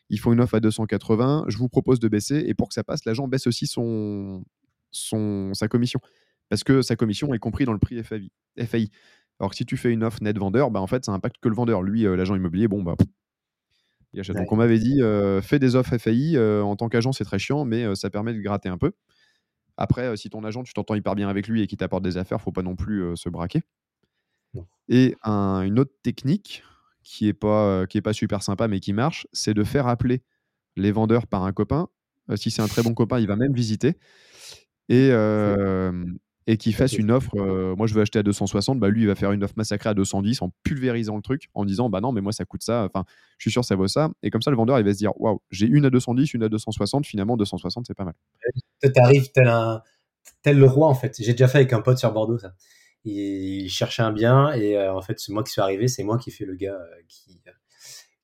ils font une offre à 280, je vous propose de baisser et pour que ça passe, l'agent baisse aussi son, sa commission. Parce que sa commission est comprise dans le prix FAI. Alors que si tu fais une offre net vendeur, bah, en fait, ça impacte que le vendeur. Lui, euh, l'agent immobilier, bon, bah, Donc, on m'avait dit, euh, fais des offres FAI. Euh, en tant qu'agent, c'est très chiant, mais ça permet de gratter un peu. Après, si ton agent, tu t'entends hyper bien avec lui et qu'il t'apporte des affaires, faut pas non plus se braquer. Et une autre technique qui est pas qui est pas super sympa mais qui marche, c'est de faire appeler les vendeurs par un copain. si c'est un très bon copain, il va même visiter. Et, et qui fasse une offre, euh, moi je veux acheter à 260, bah lui il va faire une offre massacrée à 210 en pulvérisant le truc, en disant bah non mais moi ça coûte ça, enfin je suis sûr ça vaut ça, et comme ça le vendeur il va se dire waouh j'ai une à 210, une à 260, finalement 260 c'est pas mal. T'arrives tel un tel le roi en fait, j'ai déjà fait avec un pote sur Bordeaux ça. Il, cherchait un bien et euh, en fait c'est moi qui suis arrivé, c'est moi qui fais le gars euh, qui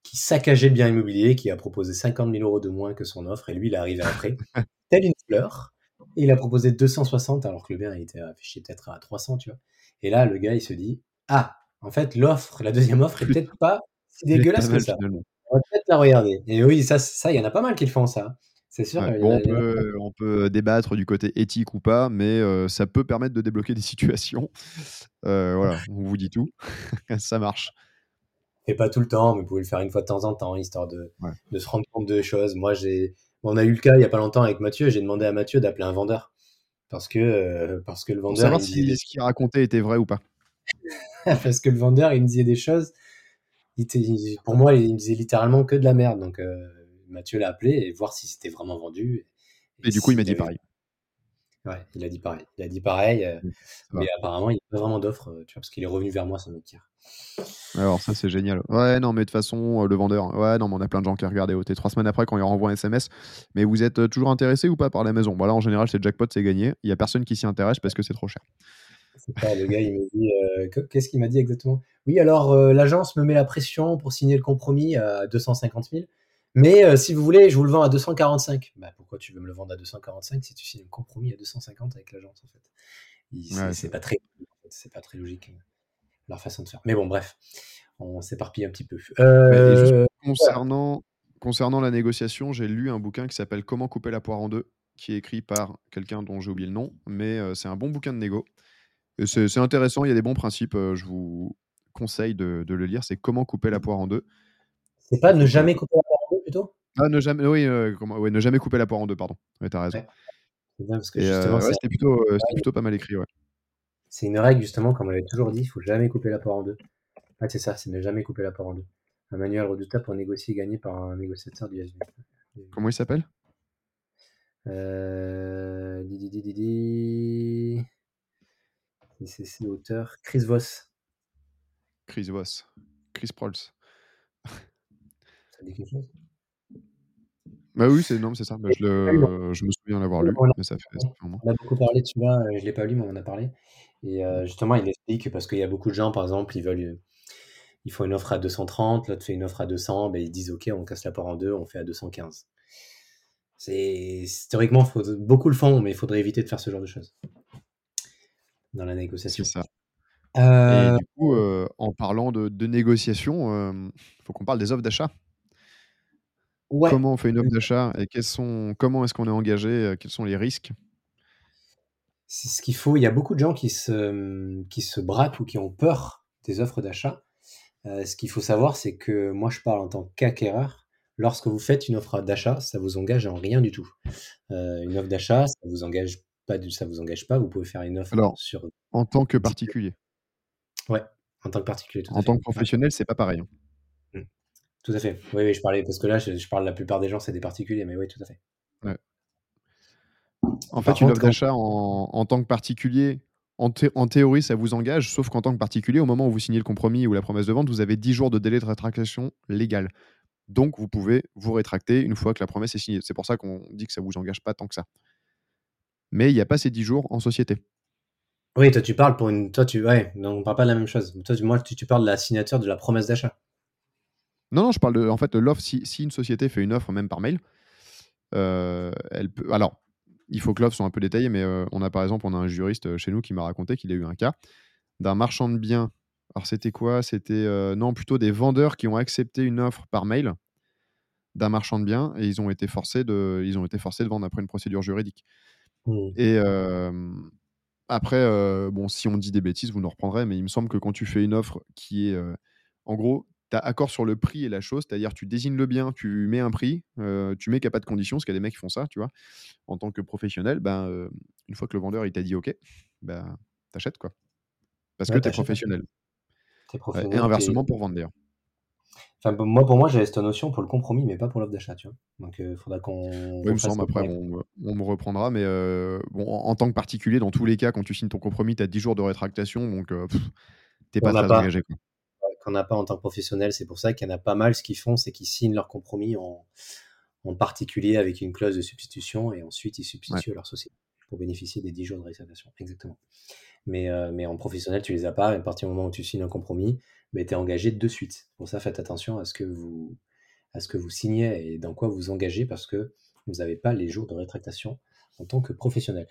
qui saccageait le bien immobilier, qui a proposé 50 000 euros de moins que son offre et lui il est arrivé après, [laughs] tel une fleur il a proposé 260 alors que le bien était affiché peut-être à 300, tu vois. Et là, le gars, il se dit Ah, en fait, l'offre, la deuxième offre est [laughs] peut-être pas si dégueulasse que ça. On va peut-être la regarder. Et oui, ça, ça, il y en a pas mal qui le font ça. C'est sûr. on, peut, débattre du côté éthique ou pas, mais euh, ça peut permettre de débloquer des [laughs] situations. Euh, voilà, on vous dit tout. [laughs] ça marche. Et pas tout le temps, mais vous pouvez le faire une fois de temps en temps, histoire de, de se rendre compte de choses. Moi, j'ai on a eu le cas il n'y a pas longtemps avec Mathieu. J'ai demandé à Mathieu d'appeler un vendeur. Parce que, euh, parce que le vendeur. Pour savoir si ce qu'il racontait était vrai ou pas. [laughs] parce que le vendeur, il me disait des choses. pour moi, il me disait littéralement que de la merde. Donc, euh, Mathieu l'a appelé et voir si c'était vraiment vendu. Et, du coup, il m'a dit pareil. Ouais, il a dit pareil. Il a dit pareil, euh, mais apparemment, il n'y a pas vraiment d'offre, tu vois, parce qu'il est revenu vers moi, ça me tire. Alors ça c'est génial. Ouais non mais de toute façon euh, le vendeur, ouais non mais on a plein de gens qui regardent OT trois semaines après quand il renvoie un SMS. Mais vous êtes euh, toujours intéressé ou pas par la maison? Voilà en général c'est jackpot c'est gagné. Il y a personne qui s'y intéresse parce que c'est trop cher. Pas le gars il me dit euh, qu'est-ce qu'il m'a dit exactement? Oui alors l'agence me met la pression pour signer le compromis à 250 000. Mais si vous voulez, je vous le vends à 245. Bah, pourquoi tu veux me le vendre à 245 si tu signes un compromis à 250 avec l'agence en fait? C'est pas très, c'est pas très logique leur façon de faire. Mais bon, bref, on s'éparpille un petit peu. concernant, concernant la négociation, j'ai lu un bouquin qui s'appelle Comment couper la poire en deux, qui est écrit par quelqu'un dont j'ai oublié le nom, mais c'est un bon bouquin de négo. C'est intéressant, il y a des bons principes. je vous conseille de, le lire. C'est Comment couper la poire en deux. C'est pas ne jamais couper la poire en deux plutôt Ah, ne jamais, oui, ne jamais couper la poire en deux, pardon. Oui, t'as raison. c'était plutôt, plutôt, pas mal écrit, ouais. C'est une règle, justement, comme on l'avait toujours dit, il faut jamais couper la poire en deux. Ah, c'est ça, c'est ne jamais couper la poire en deux. Un manuel redoutable pour négocier et gagner par un négociateur du SB. Comment il s'appelle? Euh... C'est l'auteur Chris Voss. Chris Voss. Chris Prols. Ça dit quelque chose? Bah oui, c'est c'est ça. Bah, je, le, je me souviens l'avoir lu, mais ça fait, ça fait un moment. On a beaucoup parlé de celui-là, je ne l'ai pas lu, mais on en a parlé. Et euh, justement, il explique, parce qu'il y a beaucoup de gens, par exemple, ils veulent, ils font une offre à 230, l'autre fait une offre à 200, ben ils disent OK, on casse la part en deux, on fait à 215. C'est théoriquement, faut, beaucoup le font, mais il faudrait éviter de faire ce genre de choses dans la négociation. C'est ça. Et euh, du coup, euh, en parlant de, de négociation, il faut qu'on parle des offres d'achat. Comment on fait une offre d'achat et quels sont, comment est-ce qu'on est engagé Quels sont les risques? C'est ce qu'il faut. Il y a beaucoup de gens qui se, qui se braquent ou qui ont peur des offres d'achat. ce qu'il faut savoir, c'est que moi, je parle en tant qu'acquéreur. Lorsque vous faites une offre d'achat, ça vous engage en rien du tout. une offre d'achat, ça vous engage pas, ça vous engage pas. Vous pouvez faire une offre sur. En tant que particulier? Ouais, en tant que particulier. en tant que professionnel, c'est pas pareil. Tout à fait. Oui, oui, je parlais, parce que là, je, parle la plupart des gens, c'est des particuliers, mais oui, tout à fait. En fait, une offre d'achat en, tant que particulier, en, théorie, ça vous engage, sauf qu'en tant que particulier, au moment où vous signez le compromis ou la promesse de vente, vous avez 10 jours de délai de rétractation légal. Donc, vous pouvez vous rétracter une fois que la promesse est signée. C'est pour ça qu'on dit que ça ne vous engage pas tant que ça. Mais il n'y a pas ces 10 jours en société. Oui, toi, tu parles pour une. Toi, tu. Ouais, non, on ne parle pas de la même chose. Toi, moi, tu, tu parles de la signature de la promesse d'achat. Non, non, je parle de, en fait, de l'offre. Si, une société fait une offre, même par mail, euh, elle peut. Alors, il faut que l'offre soit un peu détaillée, mais euh, on a par exemple, on a un juriste euh, chez nous qui m'a raconté qu'il a eu un cas d'un marchand de biens. Alors, c'était quoi? C'était non, plutôt des vendeurs qui ont accepté une offre par mail d'un marchand de biens et ils ont été forcés de, ils ont été forcés de vendre après une procédure juridique. Mmh. Et après, bon, si on dit des bêtises, vous nous reprendrez, mais il me semble que quand tu fais une offre qui est, en gros, tu as accord sur le prix et la chose, c'est-à-dire tu désignes le bien, tu mets un prix, tu mets qu'il n'y a pas de conditions, parce qu'il y a des mecs qui font ça, tu vois. En tant que professionnel, ben, une fois que le vendeur il t'a dit OK, ben, t'achètes quoi. Parce que tu es professionnel. et inversement pour vendre d'ailleurs. Enfin, moi, pour moi, j'avais cette notion pour le compromis, mais pas pour l'offre d'achat, tu vois. Donc, il faudra qu'on. Oui, me semble, après, on, me reprendra, mais bon, en, tant que particulier, dans tous les cas, quand tu signes ton compromis, tu as 10 jours de rétractation, donc t'es pas très engagé. Quoi qu'on n'a pas en tant que professionnel. C'est pour ça qu'il y en a pas mal. Ce qu'ils font, c'est qu'ils signent leur compromis en, particulier avec une clause de substitution et ensuite ils substituent leur société pour bénéficier des 10 jours de réservation. Exactement. Mais, euh, mais en professionnel, tu les as pas. Et à partir du moment où tu signes un compromis, ben, tu es engagé de suite. Pour ça, faites attention à ce que vous, à ce que vous signez et dans quoi vous engagez parce que vous n'avez pas les jours de rétractation en tant que professionnel.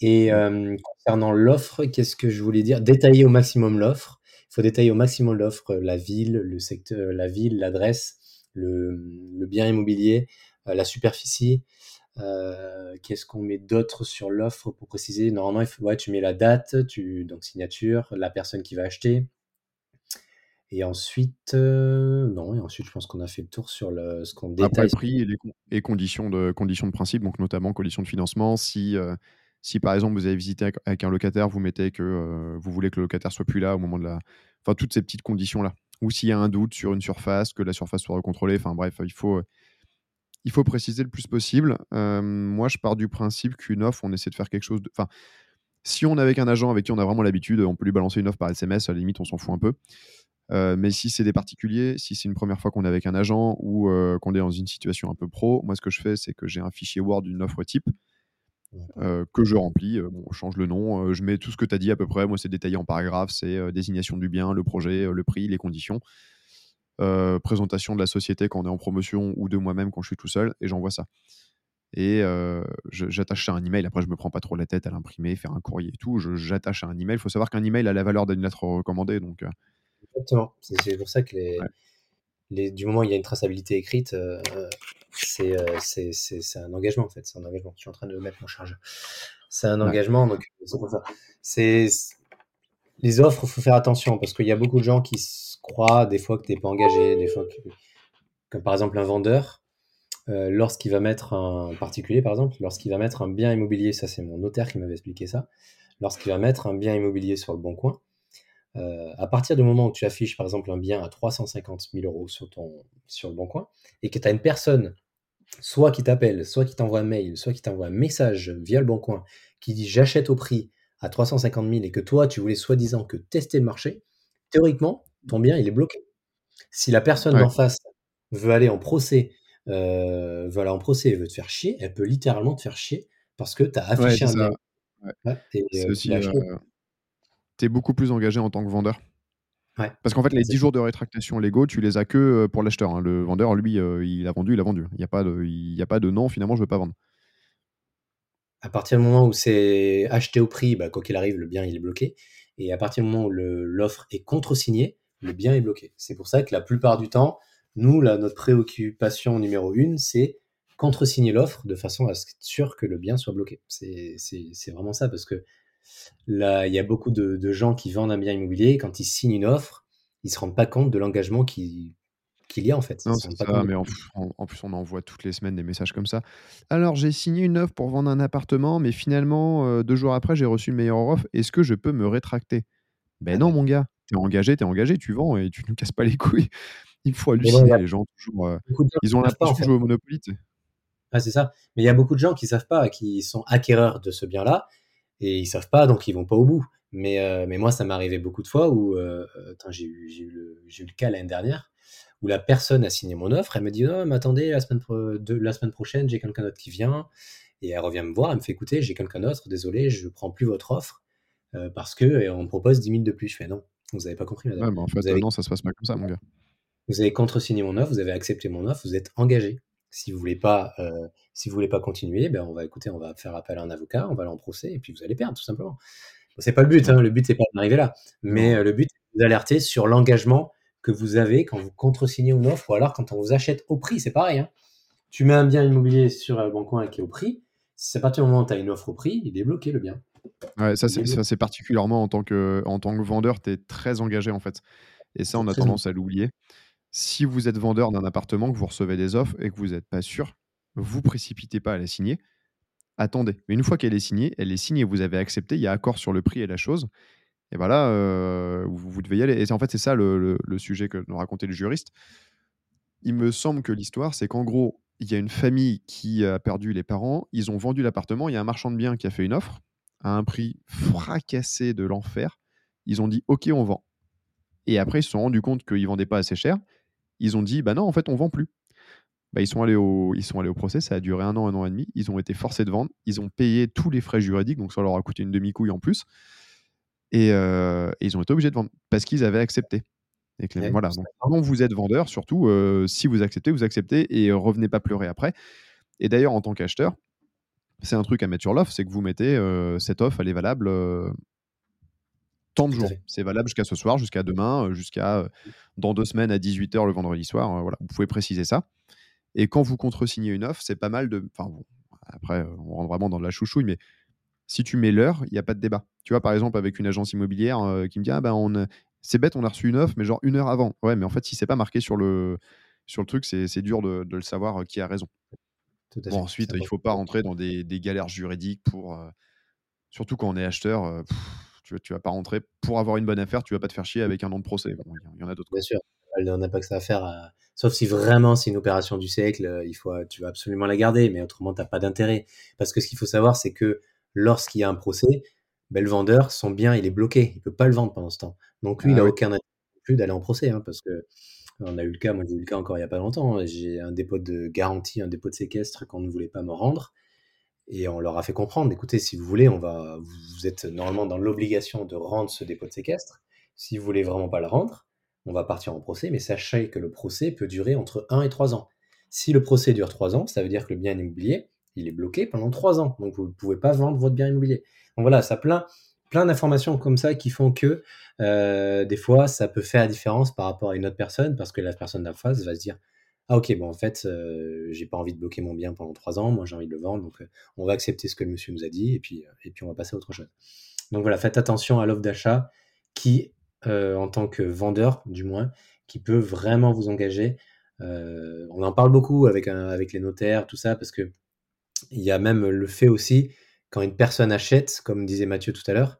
Et euh, concernant l'offre, qu'est-ce que je voulais dire? Détailler au maximum l'offre. Faut détailler au maximum l'offre, la ville, le secteur, la ville, l'adresse, le, bien immobilier, euh, la superficie. Euh, qu'est-ce qu'on met d'autre sur l'offre pour préciser? Normalement, il faut, ouais, tu mets la date, tu, donc signature, la personne qui va acheter. Et ensuite, euh, non, et ensuite, je pense qu'on a fait le tour sur le, ce qu'on détaille. Après, prix et, les, et conditions, de, conditions de principe, donc notamment conditions de financement. Si, si par exemple vous avez visité avec un locataire, vous mettez que euh, vous voulez que le locataire soit plus là au moment de la. Enfin, toutes ces petites conditions-là. Ou s'il y a un doute sur une surface, que la surface soit recontrôlée. Enfin, bref, il faut, il faut préciser le plus possible. Euh, moi, je pars du principe qu'une offre, on essaie de faire quelque chose. Enfin, si on est avec un agent avec qui on a vraiment l'habitude, on peut lui balancer une offre par SMS, à la limite, on s'en fout un peu. Euh, mais si c'est des particuliers, si c'est une première fois qu'on est avec un agent ou qu'on est dans une situation un peu pro, moi ce que je fais, c'est que j'ai un fichier Word d'une offre type euh, que je remplis. Euh, bon, je change le nom, euh, je mets tout ce que tu as dit à peu près. Moi, c'est détaillé en paragraphe c'est désignation du bien, le projet, le prix, les conditions. présentation de la société quand on est en promotion ou de moi-même quand je suis tout seul, et j'envoie ça. Et j'attache ça à un email. Après, je me prends pas trop la tête à l'imprimer, faire un courrier et tout. J'attache à un email. Il faut savoir qu'un email a la valeur d'une lettre recommandée. Donc, Exactement. C'est pour ça que les, les, du moment où il y a une traçabilité écrite, c'est un engagement en fait. C'est un engagement. Je suis en train de mettre mon chargeur. C'est un engagement. Donc, c'est pour ça. C'est les offres, il faut faire attention parce qu'il y a beaucoup de gens qui croient des fois que tu n'es pas engagé, des fois que, comme par exemple un vendeur, euh, lorsqu'il va mettre un particulier, par exemple, lorsqu'il va mettre un bien immobilier, ça c'est mon notaire qui m'avait expliqué ça, lorsqu'il va mettre un bien immobilier sur le bon coin, euh, à partir du moment où tu affiches par exemple un bien à 350 000 euros sur, ton, sur le bon coin, et que tu as une personne, soit qui t'appelle, soit qui t'envoie un mail, soit qui t'envoie un message via le bon coin, qui dit j'achète au prix à 350 000 et que toi, tu voulais soi-disant que tester le marché, théoriquement, ton bien, il est bloqué. Si la personne d'en face veut aller en procès, euh, veut aller en procès et veut te faire chier, elle peut littéralement te faire chier parce que tu as affiché un bien. euh, aussi, euh, tu es beaucoup plus engagé en tant que vendeur. Parce qu'en fait, les 10 jours de rétractation légaux, tu les as que pour l'acheteur. Hein. Le vendeur, lui, il a vendu, il a vendu. Il n'y a, pas de, il a pas de non, finalement, je ne veux pas vendre à partir du moment où c'est acheté au prix, bah, quoi qu'il arrive, le bien il est bloqué. Et à partir du moment où l'offre est contre-signée, le bien est bloqué. C'est pour ça que la plupart du temps, nous, là, notre préoccupation numéro une, c'est contre-signer l'offre de façon à être sûr que le bien soit bloqué. C'est vraiment ça, parce que là, il y a beaucoup de, de, gens qui vendent un bien immobilier, quand ils signent une offre, ils ne se rendent pas compte de l'engagement qui, qu'il y a en fait. Non, ça, mais en, plus, on envoie toutes les semaines des messages comme ça. Alors, j'ai signé une offre pour vendre un appartement, mais finalement, euh, deux jours après, j'ai reçu une meilleure offre. Est-ce que je peux me rétracter? Ben ah non, [laughs] mon gars, t'es engagé, t'es engagé, tu vends et tu ne casses pas les couilles. [laughs] Il faut halluciner, les gens, toujours. Euh, ils ont l'impression de jouer au Monopoly. Ah, c'est ça. Mais il y a beaucoup de gens qui savent pas, qui sont acquéreurs de ce bien-là, et ils savent pas, donc ils vont pas au bout. Mais, euh, mais moi, ça m'est arrivé beaucoup de fois où j'ai eu, eu, le, eu le cas l'année dernière où la personne a signé mon offre, elle me dit non, mais attendez, la semaine, de, la semaine prochaine, j'ai quelqu'un d'autre qui vient. Et elle revient me voir, elle me fait écouter, j'ai quelqu'un d'autre, désolé, je ne prends plus votre offre euh, parce que on me propose 10 000 de plus. Je fais non, vous n'avez pas compris, madame. Ouais, en fait, non, ça se passe pas comme ça, mon gars. Vous avez contre-signé mon offre, vous avez accepté mon offre, vous êtes engagé. Si vous voulez pas, euh, si vous voulez pas continuer, ben on va écouter, on va faire appel à un avocat, on va aller en procès et puis vous allez perdre tout simplement. c'est pas le but, hein, le but c'est pas d'arriver là, mais euh, le but c'est d'alerter sur l'engagement que vous avez quand vous contresignez une offre ou alors quand on vous achète au prix. C'est pareil. Hein. Tu mets un bien immobilier sur un bon coin qui est au prix. C'est à partir du moment où tu as une offre au prix, il est bloqué le bien. Ouais, ça, c'est particulièrement en tant que, en tant que vendeur, tu es très engagé en fait. Et ça, on a tendance à l'oublier. Si vous êtes vendeur d'un appartement, que vous recevez des offres et que vous n'êtes pas sûr, vous précipitez pas à la signer. Attendez. Mais une fois qu'elle est signée, elle est signée, vous avez accepté, il y a accord sur le prix et la chose. Et voilà, euh, vous, devez y aller. Et en fait, c'est ça le, sujet que nous racontait le juriste. Il me semble que l'histoire, c'est qu'en gros, il y a une famille qui a perdu les parents, ils ont vendu l'appartement, il y a un marchand de biens qui a fait une offre à un prix fracassé de l'enfer. Ils ont dit OK, on vend. Et après, ils se sont rendus compte qu'ils ne vendaient pas assez cher. Ils ont dit bah non, en fait, on vend plus. Bah, ils, sont allés au, ils sont allés au procès, ça a duré un an, un an et demi. Ils ont été forcés de vendre. Ils ont payé tous les frais juridiques, donc ça leur a coûté une demi-couille en plus. Et, ils ont été obligés de vendre parce qu'ils avaient accepté. Et voilà. Donc, quand vous êtes vendeur, surtout, si vous acceptez, vous acceptez et revenez pas pleurer après. Et d'ailleurs, en tant qu'acheteur, c'est un truc à mettre sur l'offre, c'est que vous mettez cette offre, elle est valable tant de jours. C'est valable jusqu'à ce soir, jusqu'à demain, jusqu'à mmh. dans deux semaines à 18h le vendredi soir. voilà, vous pouvez préciser ça. Et quand vous contresignez une offre, c'est pas mal de. Enfin, bon, après, on rentre vraiment dans de la chouchouille, mais si tu mets l'heure, il n'y a pas de débat. Tu vois, par exemple, avec une agence immobilière euh, qui me dit Ah ben, on, c'est bête, on a reçu une offre, mais genre une heure avant. Ouais, mais en fait, si c'est pas marqué sur le, sur le truc, c'est, dur de, le savoir euh, qui a raison. Bon, ensuite, il ne faut pas rentrer dans des, galères juridiques pour. Euh, surtout quand on est acheteur, tu ne vas pas rentrer pour avoir une bonne affaire, tu vas pas te faire chier avec un nom de procès. Il y, en a d'autres. Bien sûr, on n'a pas que ça à faire. Sauf si vraiment c'est une opération du siècle, il faut, tu vas absolument la garder, mais autrement, tu n'as pas d'intérêt. Parce que ce qu'il faut savoir, c'est que lorsqu'il y a un procès, ben, le vendeur, son bien, il est bloqué. Il ne peut pas le vendre pendant ce temps. Donc lui, il n'a ah aucun intérêt plus d'aller en procès, hein, parce que on a eu le cas, moi j'ai eu le cas encore il n'y a pas longtemps. Hein. J'ai un dépôt de garantie, un dépôt de séquestre qu'on ne voulait pas me rendre. Et on leur a fait comprendre, écoutez, si vous voulez, on va, vous êtes normalement dans l'obligation de rendre ce dépôt de séquestre. Si vous voulez vraiment pas le rendre, on va partir en procès, mais sachez que le procès peut durer entre 1 et 3 ans. Si le procès dure 3 ans, ça veut dire que le bien immobilier, il est bloqué pendant 3 ans. Donc vous ne pouvez pas vendre votre bien immobilier. Donc voilà, ça plein, plein d'informations comme ça qui font que euh, des fois, ça peut faire la différence par rapport à une autre personne, parce que la personne d'en face va se dire Ah, ok, bon, en fait, euh, j'ai pas envie de bloquer mon bien pendant 3 ans, moi j'ai envie de le vendre, donc euh, on va accepter ce que le monsieur nous a dit, et puis, et puis on va passer à autre chose. Donc voilà, faites attention à l'offre d'achat qui, en tant que vendeur, du moins, qui peut vraiment vous engager. on en parle beaucoup avec, avec les notaires, tout ça, parce que il y a même le fait aussi, quand une personne achète, comme disait Mathieu tout à l'heure,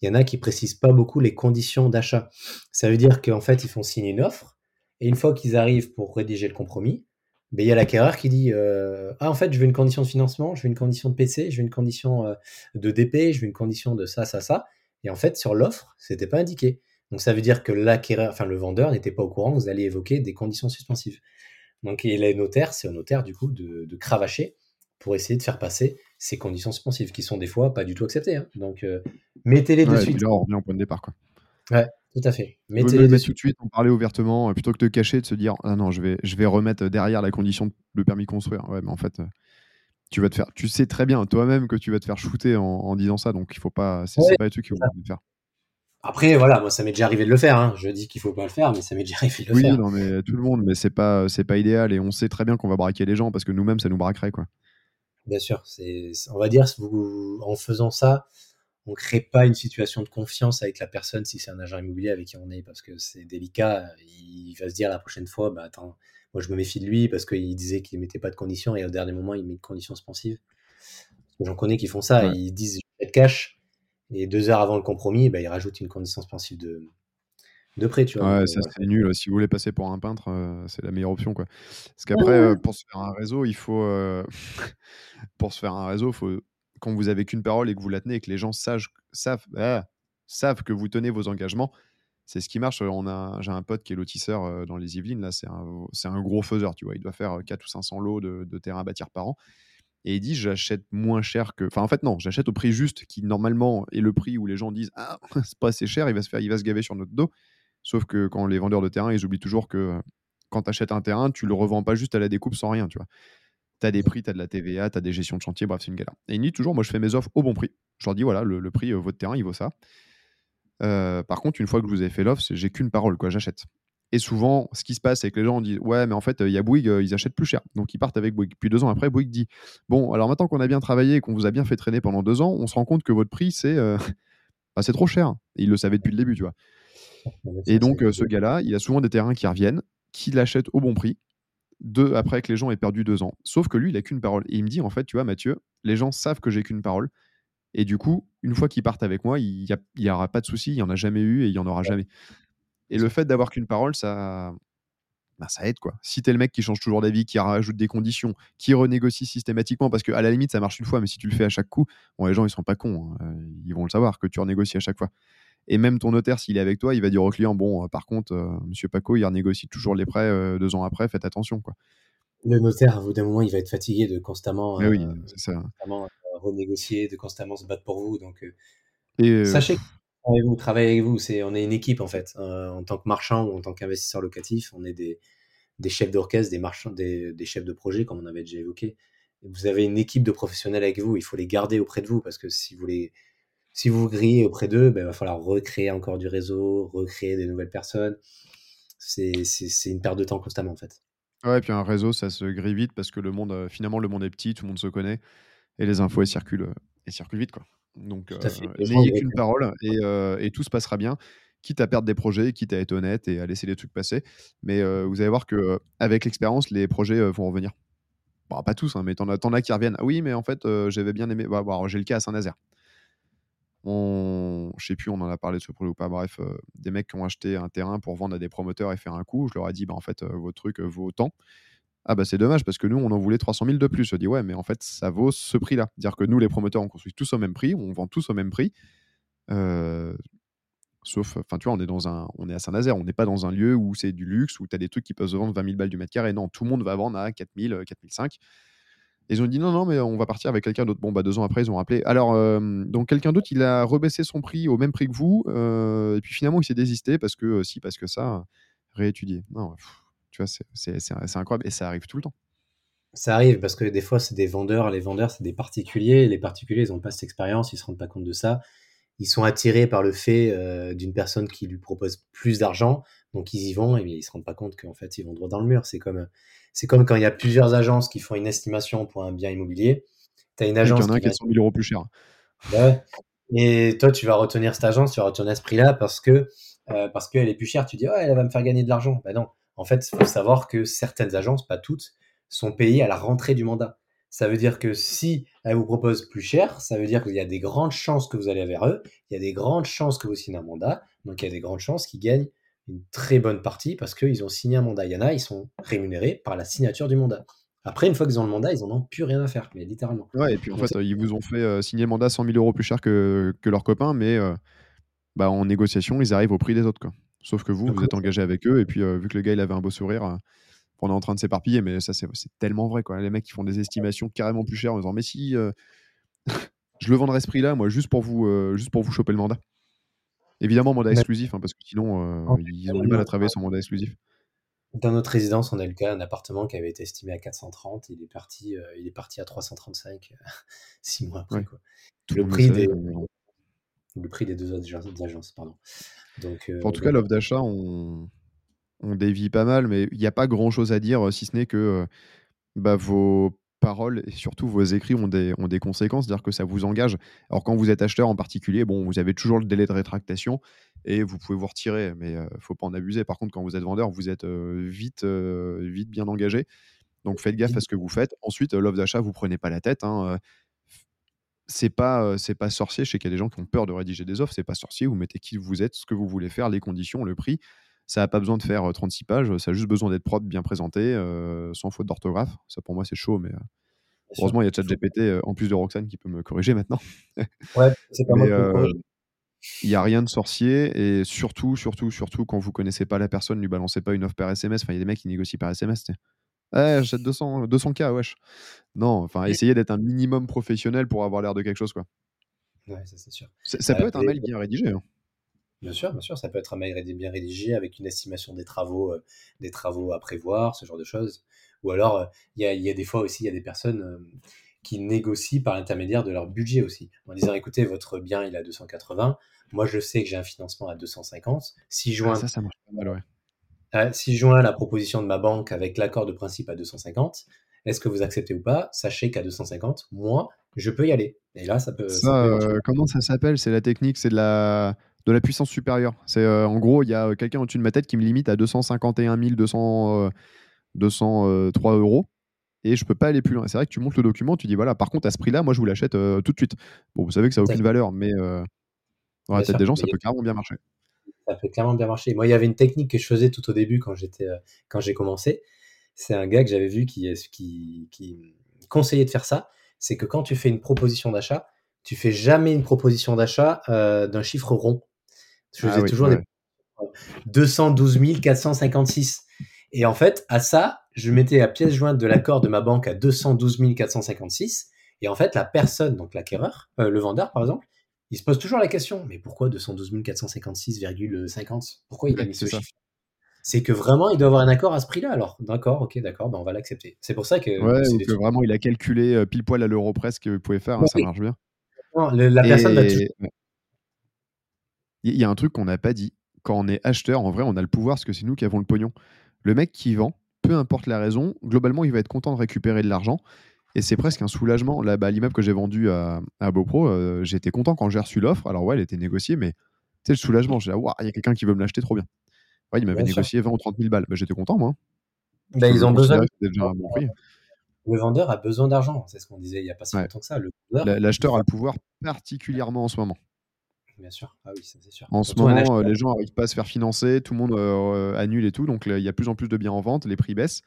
il y en a qui précisent pas beaucoup les conditions d'achat. Ça veut dire qu'en fait, ils font signer une offre, et une fois qu'ils arrivent pour rédiger le compromis, ben, il y a l'acquéreur qui dit euh, Ah, en fait, je veux une condition de financement, je veux une condition de PC, je veux une condition euh, de DP, je veux une condition de ça, ça, ça. Et en fait, sur l'offre, c'était pas indiqué. Donc ça veut dire que l'acquéreur, enfin le vendeur n'était pas au courant que vous allez évoquer des conditions suspensives. Donc et les notaires, c'est au notaire du coup de, de cravacher pour essayer de faire passer ces conditions suspensives qui sont des fois pas du tout acceptées. Hein. Donc, euh, mettez-les de suite. Là, on revient au point de départ. Quoi. Ouais, tout à fait. Mettez-les de tout de suite, en parler ouvertement, euh, plutôt que de cacher, de se dire Ah non, je vais, je vais remettre derrière la condition de le permis de construire. Ouais, mais en fait, euh, tu vas te faire. Tu sais très bien toi-même que tu vas te faire shooter en, disant ça, donc il faut pas. C'est pas les trucs qu'il faut faire. Après, voilà, moi, ça m'est déjà arrivé de le faire. Hein. Je dis qu'il faut pas le faire, mais ça m'est déjà arrivé de le faire. Oui, non, mais tout le monde, mais c'est pas, c'est pas idéal, et on sait très bien qu'on va braquer les gens parce que nous-mêmes, ça nous braquerait, quoi. Bien sûr, c'est, on va dire, vous, en faisant ça, on crée pas une situation de confiance avec la personne si c'est un agent immobilier avec qui on est, parce que c'est délicat. Il va se dire la prochaine fois, bah attends, moi je me méfie de lui parce qu'il disait qu'il mettait pas de conditions et au dernier moment il met une condition suspensive. J'en connais qui font ça, ils disent je vais cash et deux heures avant le compromis, bah, ils rajoutent une condition suspensive de, de près, tu vois. Ouais, ça c'est nul. Si vous voulez passer pour un peintre, euh, c'est la meilleure option, quoi. Parce qu'après, euh, pour se faire un réseau, il faut euh, [laughs] pour se faire un réseau, faut quand vous avez qu'une parole et que vous la tenez et que les gens savent savent, ah, savent que vous tenez vos engagements, c'est ce qui marche. J'ai un pote qui est lotisseur dans les Yvelines. Là, c'est un, un gros faiseur, tu vois. Il doit faire 4 ou 500 lots de, de terrain à bâtir par an. Et il dit j'achète moins cher que. Enfin, en fait, non, j'achète au prix juste qui normalement est le prix où les gens disent ah [laughs] c'est pas assez cher, il va se faire, il va se gaver sur notre dos. Sauf que quand les vendeurs de terrain, ils oublient toujours que euh, quand tu achètes un terrain, tu le revends pas juste à la découpe sans rien, tu vois. Tu as des prix, tu as de la TVA, tu as des gestions de chantier, bref, c'est une galère. Et il dit toujours, moi je fais mes offres au bon prix. Je leur dis, voilà, le, prix, euh, votre terrain, il vaut ça. Euh, par contre, une fois que vous avez fait l'offre, j'ai qu'une parole, quoi, j'achète. Et souvent, ce qui se passe, c'est que les gens disent Ouais, mais en fait, il y a Bouygues, ils achètent plus cher. Donc, ils partent avec Bouygues. Puis deux ans après, Bouygues dit Bon, alors maintenant qu'on a bien travaillé et qu'on vous a bien fait traîner pendant deux ans, on se rend compte que votre prix, c'est bah, trop cher. Et ils le savaient depuis le début, tu vois. Et donc, ce gars-là, il a souvent des terrains qui reviennent, qui l'achètent au bon prix, deux, après que les gens aient perdu deux ans. Sauf que lui, il a qu'une parole. Et il me dit, en fait, tu vois, Mathieu, les gens savent que j'ai qu'une parole. Et du coup, une fois qu'ils partent avec moi, il n'y aura pas de souci, il n'y en a jamais eu et il n'y en aura jamais. Et le fait d'avoir qu'une parole, ça, bah, ça aide quoi. Si t'es le mec qui change toujours d'avis, qui rajoute des conditions, qui renégocie systématiquement, parce qu'à la limite ça marche une fois, mais si tu le fais à chaque coup, bon, les gens ils sont pas cons, hein. ils vont le savoir que tu renégocies à chaque fois. Et même ton notaire, s'il est avec toi, il va dire au client bon, euh, par contre, euh, Monsieur Paco, il renégocie toujours les prêts euh, deux ans après, faites attention quoi. Le notaire, à bout d'un moment, il va être fatigué de constamment, oui, ça. renégocier, de constamment se battre pour vous. Donc, et sachez que vous, travaillez avec vous, c'est, on est une équipe en fait. en tant que marchand ou en tant qu'investisseur locatif, on est des, des chefs d'orchestre, des marchands, des, des, chefs de projet, comme on avait déjà évoqué. Vous avez une équipe de professionnels avec vous, il faut les garder auprès de vous parce que si vous les si vous grillez auprès d'eux, ben, il va falloir recréer encore du réseau, recréer des nouvelles personnes. C'est une perte de temps constamment, en fait. Ouais, et puis un réseau, ça se grille vite parce que le monde, euh, finalement, le monde est petit, tout le monde se connaît et les infos, elles circulent, euh, elles circulent vite, quoi. Donc, euh, n'ayez qu'une parole et, et, tout se passera bien, quitte à perdre des projets, quitte à être honnête et à laisser les trucs passer. Mais vous allez voir que avec l'expérience, les projets vont revenir. Bon, pas tous, hein, mais t'en as, as qui reviennent. Ah oui, mais en fait, j'avais bien aimé. Bah, j'ai le cas à Saint-Nazaire on, je sais plus, on en a parlé de ce projet ou pas. Bref, euh, des mecs qui ont acheté un terrain pour vendre à des promoteurs et faire un coup. Je leur ai dit, bah, en fait, euh, votre truc euh, vaut autant. Ah bah c'est dommage parce que nous on en voulait 300 000 de plus. Je dis ouais mais en fait ça vaut ce prix-là. Dire que nous les promoteurs on construit tous au même prix, on vend tous au même prix. sauf, enfin tu vois on est dans un, on est à Saint-Nazaire, on n'est pas dans un lieu où c'est du luxe où tu as des trucs qui peuvent se vendre 20 000 balles du mètre carré. Non, tout le monde va vendre à 4 000, 4 500. Ils ont dit non, non, mais on va partir avec quelqu'un d'autre. Bon, bah deux ans après, ils ont rappelé. Alors, donc quelqu'un d'autre, il a rebaissé son prix au même prix que vous, et puis finalement, il s'est désisté parce que si, parce que ça, réétudier. Non, tu vois, c'est incroyable et ça arrive tout le temps. Ça arrive parce que des fois, c'est des vendeurs. Les vendeurs, c'est des particuliers. Les particuliers, ils n'ont pas cette expérience, ils se rendent pas compte de ça. Ils sont attirés par le fait d'une personne qui lui propose plus d'argent, donc ils y vont et ils se rendent pas compte qu'en fait, ils vont droit dans le mur. C'est comme c'est comme quand il y a plusieurs agences qui font une estimation pour un bien immobilier. Tu as une agence. Il y en a qui est 100 000 euros plus cher. Et toi, tu vas retenir cette agence, tu vas retenir ce prix-là parce que euh, parce qu'elle est plus chère. Tu dis, oh, elle va me faire gagner de l'argent. Ben non. En fait, il faut savoir que certaines agences, pas toutes, sont payées à la rentrée du mandat. Ça veut dire que si elle vous propose plus cher, ça veut dire qu'il y a des grandes chances que vous allez vers eux, il y a des grandes chances que vous signez un mandat, donc il y a des grandes chances qu'ils gagnent une très bonne partie parce qu'ils ont signé un mandat. Il y en a, ils sont rémunérés par la signature du mandat. Après, une fois qu'ils ont le mandat, ils n'en ont plus rien à faire, mais littéralement. Ouais, et puis en fait, ils vous ont fait euh, signer le mandat 100 000 euros plus cher que, que leurs copains, mais euh, bah, en négociation, ils arrivent au prix des autres. Quoi. Sauf que vous, vous êtes engagé avec eux, et puis euh, vu que le gars il avait un beau sourire, on est en train de s'éparpiller, mais ça c'est tellement vrai. Quoi. Les mecs qui font des estimations carrément plus chères en disant Mais si, [laughs] je le vendrais ce prix-là, moi, juste pour, vous, juste pour vous choper le mandat. Évidemment, mandat exclusif, hein, parce que sinon, ils ont du mal à travailler sans mandat exclusif. Dans notre résidence, on a le cas, un appartement qui avait été estimé à 430, il est parti, euh, il est parti à 335 euh, [laughs] six mois après. Quoi. Le, prix des, le prix des deux autres agences. Pardon. Donc, euh, en tout cas, l'offre d'achat, on, on dévie pas mal, mais il n'y a pas grand chose à dire, si ce n'est que bah, vos paroles et surtout vos écrits ont des, conséquences, c'est-à-dire que ça vous engage. Alors quand vous êtes acheteur en particulier, bon, vous avez toujours le délai de rétractation et vous pouvez vous retirer, mais ne faut pas en abuser. Par contre, quand vous êtes vendeur, vous êtes vite, vite bien engagé. Donc faites gaffe à ce que vous faites. Ensuite, l'offre d'achat, vous prenez pas la tête. Hein. C'est pas, c'est pas sorcier. Je sais qu'il y a des gens qui ont peur de rédiger des offres. C'est pas sorcier. Vous mettez qui vous êtes, ce que vous voulez faire, les conditions, le prix. Ça n'a pas besoin de faire 36 pages, ça a juste besoin d'être propre, bien présenté, sans faute d'orthographe. Ça, pour moi, c'est chaud, mais heureusement, il y a ChatGPT en plus de Roxane qui peut me corriger maintenant. [laughs] ouais, c'est pas Il n'y a rien de sorcier et surtout, surtout, surtout, quand vous connaissez pas la personne, ne lui balancez pas une offre par SMS. Enfin, il y a des mecs qui négocient par SMS. Eh, j'achète 200, 200K, wesh. Non, enfin, essayez d'être un minimum professionnel pour avoir l'air de quelque chose, quoi. Ouais, ça c'est sûr. Ça, peut être un mail bien rédigé. Hein. Bien sûr, bien sûr, ça peut être un mail bien rédigé avec une estimation des travaux, euh, des travaux à prévoir, ce genre de choses. Ou alors, euh, il y, a, des fois aussi, il y a des personnes euh, qui négocient par l'intermédiaire de leur budget aussi, en disant écoutez, votre bien il est à 280, moi je sais que j'ai un financement à 250, si juin, ça, ça marche pas mal, ouais. si la proposition de ma banque avec l'accord de principe à 250, est-ce que vous acceptez ou pas? Sachez qu'à 250, moi, je peux y aller. Et là, ça peut. comment ça s'appelle? C'est la technique, c'est de la de la puissance supérieure. C'est euh, en gros, il y a euh, quelqu'un au-dessus de ma tête qui me limite à 251 200, 203 euros et je peux pas aller plus loin. C'est vrai que tu montes le document, tu dis voilà, par contre à ce prix-là, moi je vous l'achète euh, tout de suite. Bon, vous savez que ça n'a aucune valeur, mais dans la tête des gens, ça peut clairement bien marcher. Ça peut clairement bien marcher. Moi, il y avait une technique que je faisais tout au début quand j'étais quand j'ai commencé. C'est un gars que j'avais vu qui, qui, qui conseillait de faire ça. C'est que quand tu fais une proposition d'achat, tu fais jamais une proposition d'achat d'un chiffre rond. Je faisais ah toujours des 212 456. Et en fait, à ça, je mettais la pièce jointe de l'accord de ma banque à 212 456. Et en fait, la personne, donc l'acquéreur, euh, le vendeur par exemple, il se pose toujours la question mais pourquoi 212 456,50 Pourquoi il a mis ce chiffre? C'est que vraiment il doit avoir un accord à ce prix-là. Alors, d'accord, ok, d'accord, ben on va l'accepter. C'est pour ça que. Ouais, ou que vraiment il a calculé euh, pile poil à l'euro presque que vous pouvez faire, hein, ça marche bien. la personne va toujours il y a un truc qu'on n'a pas dit. Quand on est acheteur, en vrai, on a le pouvoir parce que c'est nous qui avons le pognon. Le mec qui vend, peu importe la raison, globalement, il va être content de récupérer de l'argent. Et c'est presque un soulagement. Là, bah, l'immeuble que j'ai vendu à, à Beaupro, euh, j'étais content quand j'ai reçu l'offre. Alors, ouais, elle était négociée, mais tu le soulagement. J'ai dit, il y a quelqu'un qui veut me l'acheter trop bien. Ouais, il m'avait négocié 20 ou 30 000 balles. Bah, j'étais content, moi. Bah, ils ont besoin. Le vendeur a besoin d'argent, c'est ce qu'on disait il n'y a pas si longtemps que ça. L'acheteur a le pouvoir particulièrement en ce moment bien sûr. Ah oui, c'est sûr. En ce moment, euh, les gens n'arrivent pas à se faire financer, tout le monde euh, annule et tout, donc il y a plus en plus de biens en vente, les prix baissent.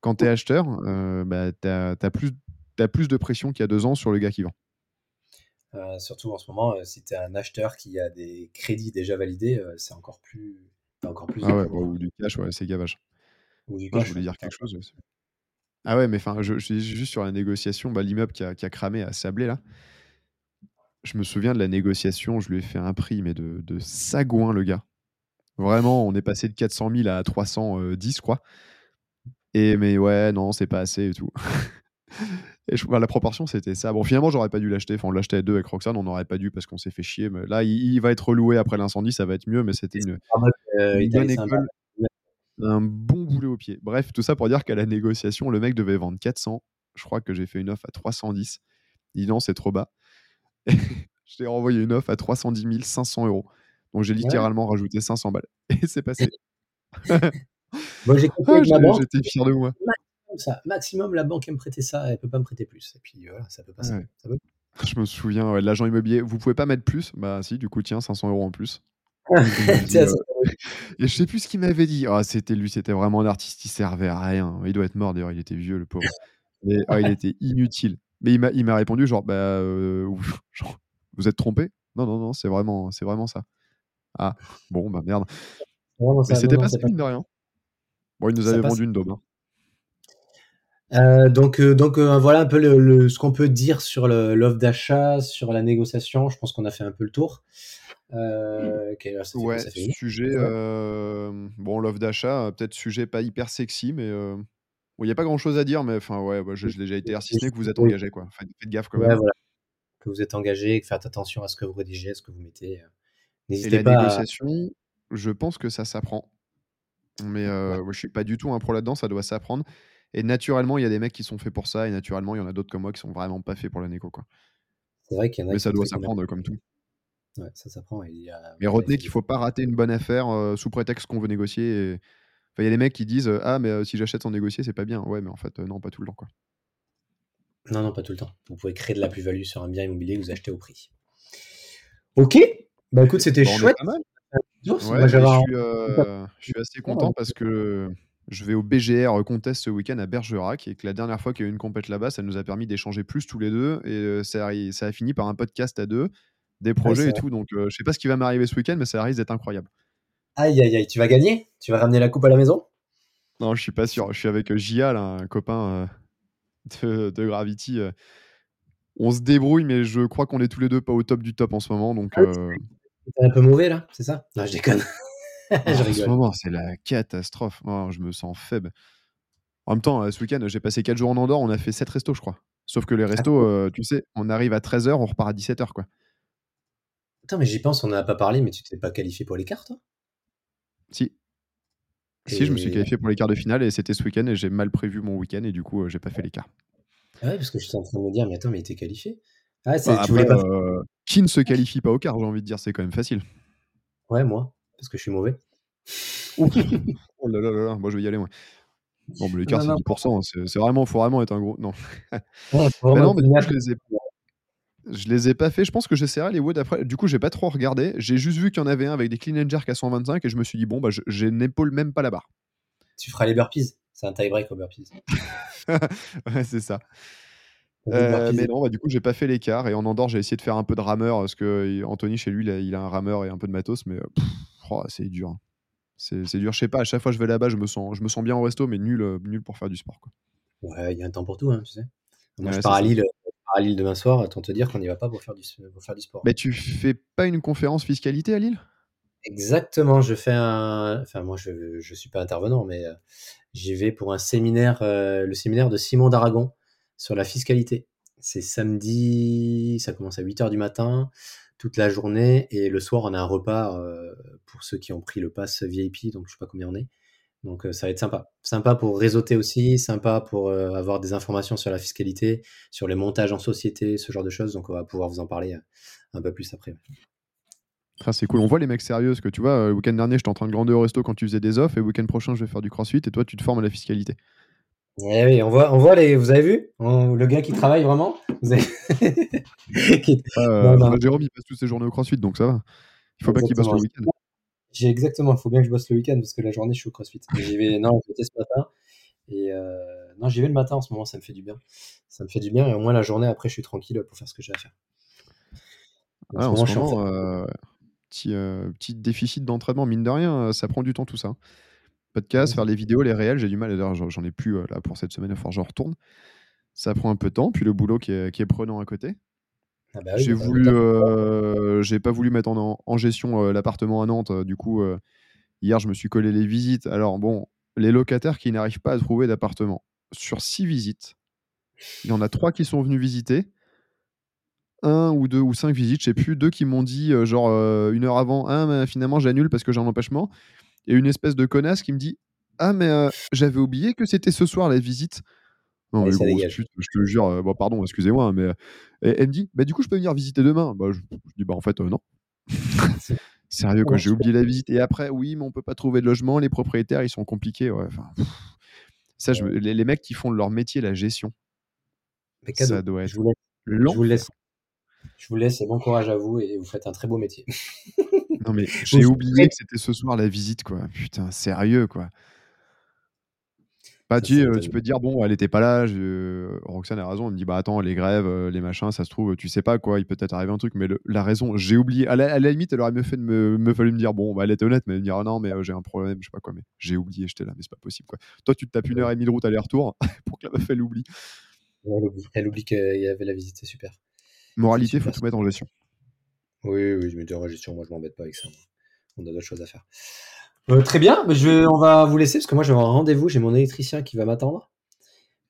Quand tu es acheteur, euh, bah, tu as, plus, plus de pression qu'il y a deux ans sur le gars qui vend. surtout en ce moment, si tu es un acheteur qui a des crédits déjà validés, c'est encore plus. Encore plus ah ouais, ou du cash, ouais, c'est gavage. Ou du cash, je voulais dire quelque chose. Ah ouais, mais enfin, je, je, juste sur la négociation, bah, l'immeuble qui a, qui a, cramé à Sablé, là. Je me souviens de la négociation, je lui ai fait un prix, mais de, de sagouin, le gars. Vraiment, on est passé de 400 000 à 310, je crois. Et mais ouais, non, c'est pas assez et tout. [laughs] et je, bah, la proportion, c'était ça. Bon, finalement, j'aurais pas dû l'acheter. Enfin, on l'achetait à deux avec Roxane, on n'aurait pas dû parce qu'on s'est fait chier. Mais là, il, va être reloué après l'incendie, ça va être mieux, mais c'était une, euh, une bonne école. Un bon boulet au pied. Bref, tout ça pour dire qu'à la négociation, le mec devait vendre 400. Je crois que j'ai fait une offre à 310. Il dit non, c'est trop bas. [laughs] je t'ai renvoyé une offre à 310 500 euros. Donc j'ai littéralement ouais. rajouté 500 balles. [laughs] Et c'est passé. [laughs] Moi, j'ai compris ah. J'étais fier de moi. Maximum, ça. maximum, la banque elle me prêter ça, elle peut pas me prêter plus. Et puis voilà, ça peut pas. Ouais. Ça peut. Je me souviens, ouais, l'agent immobilier, vous pouvez pas mettre plus? Bah si, du coup, tiens, 500 euros en plus. Euh, et je sais plus ce qu'il m'avait dit. Ah, c'était lui, c'était vraiment un artiste, il servait à rien. Il doit être mort d'ailleurs, il était vieux, le pauvre. Mais ah, il était inutile. Mais il m'a, il m'a répondu genre, bah, euh, [laughs] genre, vous êtes trompé? Non, non, non, c'est vraiment, c'est vraiment ça. Ah, bon, bah merde. Mais c'était pas ça, mine de rien. Bon, il nous avait vendu une daube. hein. Euh, donc, euh, donc euh, voilà un peu le, le- ce qu'on peut dire sur le- l'offre d'achat, sur la négociation. Je pense qu'on a fait un peu le tour. Ok, là, ça fait quoi Ouais, fait sujet. Bon, l'offre d'achat, peut-être sujet pas hyper sexy, mais il n'y a pas grand chose à dire, mais enfin, ouais, bah, je, je l'ai déjà été, si ce n'est que vous êtes engagé, quoi. Faites, faites gaffe quand Ouais, même. voilà. Que vous êtes engagé, que faites attention à ce que vous rédigez, à ce que vous mettez. euh. Et N'hésitez la pas à. négociation, je pense que ça s'apprend. Mais euh, Ouais. je suis pas du tout un pro là-dedans, ça doit s'apprendre. Et naturellement, il y a des mecs qui sont faits pour ça, et naturellement, il y en a d'autres comme moi qui sont vraiment pas faits pour la négo, quoi. C'est vrai qu'il y en a Mais ça doit s'apprendre comme tout. Ouais, ça s'apprend. a- Mais retenez il qu'il faut- faut pas rater une bonne affaire euh, sous prétexte qu'on veut négocier. et- il y a des mecs qui disent euh, Ah, mais euh, si j'achète sans négocier, c'est pas bien. Ouais, mais en fait, euh, non, pas tout le temps, quoi. Non, non, pas tout le temps. Vous pouvez créer de la plus-value sur un bien immobilier que vous achetez au prix. Ok. Bah écoute, c'était Bon, est chouette. Ouais, je, suis, euh, je suis assez content parce que je vais au BGR Contest ce week-end à Bergerac et que la dernière fois qu'il y a eu une compète là-bas, ça nous a permis d'échanger plus tous les deux et ça, a- ça a fini par un podcast à deux, des projets et tout. Donc, euh, je sais pas ce qui va m'arriver ce week-end, mais ça risque d'être incroyable. Aïe, aïe, aïe. Tu vas gagner? Tu vas ramener la coupe à la maison? Non, je suis pas sûr. Je suis avec euh, Gia, là, un copain euh, de, de Gravity. euh. On se débrouille, mais je crois qu'on est tous les deux pas au top du top en ce moment. Donc, Ah euh, un peu mauvais là, c'est ça? Non, je déconne. [laughs] Ah, je en ce moment, c'est la catastrophe. Oh, je me sens faible. En même temps, ce week-end, j'ai passé 4 jours en Andorre, on a fait 7 restos, je crois. Sauf que les restos, euh, tu sais, on arrive à 13h, on repart à 17h, quoi. Attends, mais j'y pense, on n'en a pas parlé, mais tu t'es pas qualifié pour les cartes, Si. Si, je me suis qualifié pour les quarts de finale et c'était ce week-end et j'ai mal prévu mon week-end et du coup, euh, j'ai pas fait les quarts. Ah ouais, parce que j'étais en train de me dire, mais attends, mais t'es qualifié? Ah, Bah, tu voulais après, pas. euh, qui ne se qualifie pas au quart, j'ai envie de dire, c'est quand même facile. Ouais, moi, parce que je suis mauvais. Oh là là là là, moi je vais y aller, moi. Bon, mais les quarts, Non, c'est non. 10%, hein, c'est vraiment, faut vraiment être un gros. Non. Ouais, vraiment non, mais je les ai, je les ai pas fait. Je pense que j'essaierai les Wood après. Du coup, j'ai pas trop regardé. J'ai juste vu qu'il y en avait un avec des clean and jerk à 125 et je me suis dit, bon, bah, je, je n'épaule même pas la barre. Tu feras les burpees. C'est un tie break aux burpees. [laughs] ouais, c'est ça. Euh, mais non, bah, du coup, j'ai pas fait l'écart. Et en Andorre, j'ai essayé de faire un peu de rameur parce que euh, Anthony, chez lui, il a, il a un rameur et un peu de matos, mais euh, oh, c'est dur. hein. C'est dur. Je sais pas, à chaque fois que je vais là-bas, je me sens, je me sens bien au resto, mais nul, nul pour faire du sport. Quoi. Ouais, il y a un temps pour tout, hein, tu sais. Moi, Ouais, je pars à. Lille, à Lille demain soir, autant te dire qu'on n'y va pas pour faire du, pour faire du sport. Mais tu fais pas une conférence fiscalité à Lille? Exactement, je fais un. Enfin, moi, je ne suis pas intervenant, mais euh, j'y vais pour un séminaire, euh, le séminaire de Simon d'Aragon sur la fiscalité. C'est samedi, ça commence à 8h du matin, toute la journée, et le soir, on a un repas euh, pour ceux qui ont pris le pass VIP, donc je sais pas combien on est. Donc euh, ça va être sympa. Sympa pour réseauter aussi, sympa pour euh, avoir des informations sur la fiscalité, sur les montages en société, ce genre de choses. Donc on va pouvoir vous en parler euh, un peu plus après. Ah, c'est cool. On voit les mecs sérieux parce que tu vois, le week-end dernier, j'étais en train de glander au resto quand tu faisais des offres et le week-end prochain, je vais faire du crossfit et toi, tu te formes à la fiscalité. Eh oui, on voit, on voit les. Vous avez vu? On- le gars qui travaille vraiment? Vous avez- [laughs] Qui- euh, Non, non. bah, Jérôme, il passe toutes ses journées au crossfit, donc ça va. Il faut pas qu'il bosse le week-end. J'ai exactement. Il faut bien que je bosse le week-end parce que la journée, je suis au CrossFit. J'y vais. Non, j'étais ce matin. Et euh, non, j'y vais le matin en ce moment. Ça me fait du bien. Ça me fait du bien et au moins la journée après, je suis tranquille pour faire ce que j'ai à faire. Ouais, en ce moment, euh, petit, euh, petit déficit d'entraînement, mine de rien, euh, ça prend du temps tout ça. podcast, faire les vidéos, les réels, j'ai du mal. D'ailleurs, j'en ai plus là pour cette semaine, il faut que je retourne. Ça prend un peu de temps, puis le boulot qui est, qui est prenant à côté. Ah bah j'ai voulu, j'ai pas voulu mettre en, en gestion l'appartement à Nantes. du coup, hier, je me suis collé les visites. Alors bon, les locataires qui n'arrivent pas à trouver d'appartement. Sur six visites, il y en a trois qui sont venus visiter. Un ou deux ou cinq visites, je sais plus. Deux qui m'ont dit, genre, une heure avant, ah, mais finalement, j'annule parce que j'ai un empêchement. Et une espèce de connasse qui me dit, ah, mais j'avais oublié que c'était ce soir la visite. Non, mais je te jure, bon, pardon, excusez-moi, hein, mais elle me dit, bah, du coup, je peux venir visiter demain? Bah, je, dis, bah, en fait, non. [laughs] Sérieux, quoi, j'ai oublié la visite. Et après, oui, mais on peut pas trouver de logement, les propriétaires, ils sont compliqués. Ouais. ça, je, les, mecs qui font leur métier, la gestion, ça doit être je vous, je vous laisse. Je vous laisse et bon courage à vous et vous faites un très beau métier. non mais [laughs] j'ai oublié que c'était ce soir la visite quoi. Putain, sérieux quoi. Bah, tu, tu, peux dire, bon, elle n'était pas là. Roxane a raison. Elle me dit, bah attends, les grèves, les machins, ça se trouve, tu sais pas quoi, il peut être arrivé un truc. Mais la raison, j'ai oublié. À la, limite, elle aurait mieux fait de me, me fallu me dire, bon, bah, elle était honnête, mais elle me dire, ah non, mais j'ai un problème, je sais pas quoi. Mais j'ai oublié, j'étais là, mais c'est pas possible quoi. Toi, tu te tapes une heure et demie de route aller-retour [laughs] pour que la meuf, elle oublie. elle oublie, qu'il y avait la visite, c'est super. Moralité, faut tout mettre en gestion. Oui, oui, je mets en gestion. Moi, je m'embête pas avec ça. On a d'autres choses à faire. Euh, très bien, je, on va vous laisser parce que moi j'ai un rendez-vous, j'ai mon électricien qui va m'attendre.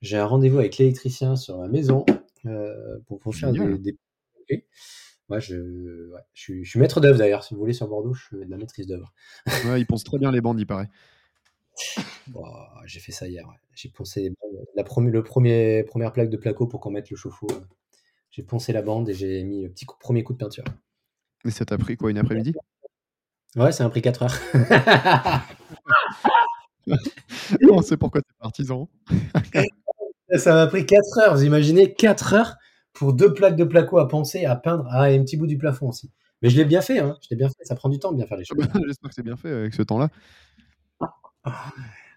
J'ai un rendez-vous avec l'électricien sur ma maison euh, pour, faire des, Moi, je, je, suis, maître d'œuvre d'ailleurs. Si vous voulez sur Bordeaux, je fais de la maîtrise d'œuvre. ouais, il pense très bien les bandes, il paraît. [laughs] j'ai fait ça hier. J'ai poncé la le premier, première plaque de placo pour qu'on mette le chauffe-eau. J'ai poncé la bande et j'ai mis le petit premier coup de peinture. Et ça t'a pris quoi, une après-midi? Ouais, [laughs] [laughs] ça m'a pris 4 heures. On sait pourquoi tu es partisan. ça m'a pris 4 heures. Vous imaginez 4 heures pour deux plaques de placo à penser, à peindre, ah, et un petit bout du plafond aussi. Mais je l'ai bien fait, hein. je l'ai bien fait. Ça prend du temps de bien faire les choses. [laughs] J'espère que c'est bien fait avec ce temps-là.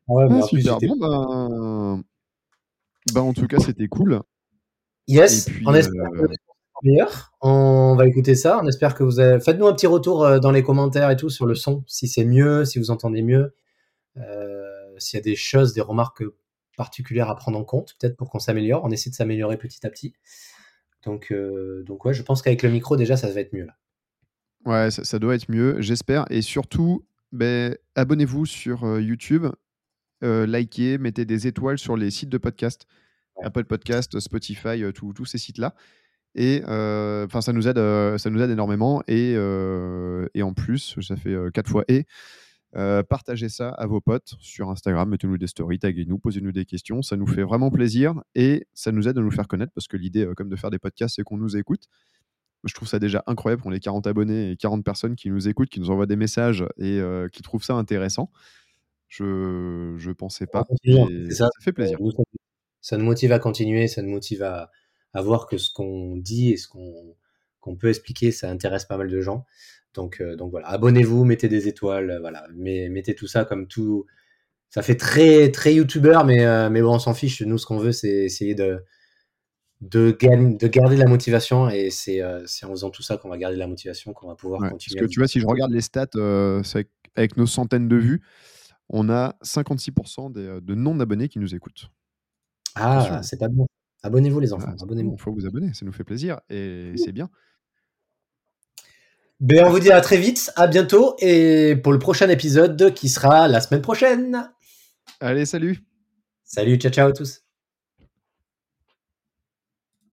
Ouais, ah, super. Bon, ben... ben... en tout cas, c'était cool. Yes, on espère euh, meilleur. On va écouter ça. On espère que vous avez. Faites-nous un petit retour euh, dans les commentaires et tout sur le son, si c'est mieux, si vous entendez mieux, euh, s'il y a des choses, des remarques particulières à prendre en compte, peut-être pour qu'on s'améliore. On essaie de s'améliorer petit à petit. Donc, euh, donc ouais, je pense qu'avec le micro déjà, ça va être mieux là. Ouais, ça, doit être mieux, j'espère. Et surtout, ben, abonnez-vous sur YouTube, likez, mettez des étoiles sur les sites de podcast. Apple Podcast, Spotify, tous ces sites-là. Et enfin, ça nous aide, ça nous aide énormément. Et, et en plus, ça fait quatre fois et. partagez ça à vos potes sur Instagram, mettez-nous des stories, taguez-nous, posez-nous des questions, ça nous fait vraiment plaisir et ça nous aide à nous faire connaître parce que l'idée, comme de faire des podcasts, c'est qu'on nous écoute. Je trouve ça déjà incroyable qu'on ait 40 abonnés et 40 personnes qui nous écoutent, qui nous envoient des messages et qui trouvent ça intéressant. Je ne pensais pas. ça, fait plaisir. Ça nous motive à continuer, ça nous motive à, à voir que ce qu'on dit et ce qu'on peut expliquer, ça intéresse pas mal de gens. Donc, euh, donc voilà, abonnez-vous, mettez des étoiles, voilà, mais, mettez tout ça comme tout. Ça fait très très youtubeur, mais, euh, mais bon, on s'en fiche. Nous, ce qu'on veut, c'est essayer de, de, de garder la motivation et euh, c'est en faisant tout ça qu'on va garder la motivation, qu'on va pouvoir continuer. Parce que tu vois, si je regarde les stats, avec, avec, nos centaines de vues, on a 56% de non-abonnés qui nous écoutent. Ah, c'est pas bon. Abonnez-vous les enfants, abonnez-vous. Il faut vous abonner, ça nous fait plaisir et c'est bien. Ben, on vous dit à très vite, à bientôt et pour le prochain épisode qui sera la semaine prochaine. Allez, salut. Salut, ciao ciao à tous.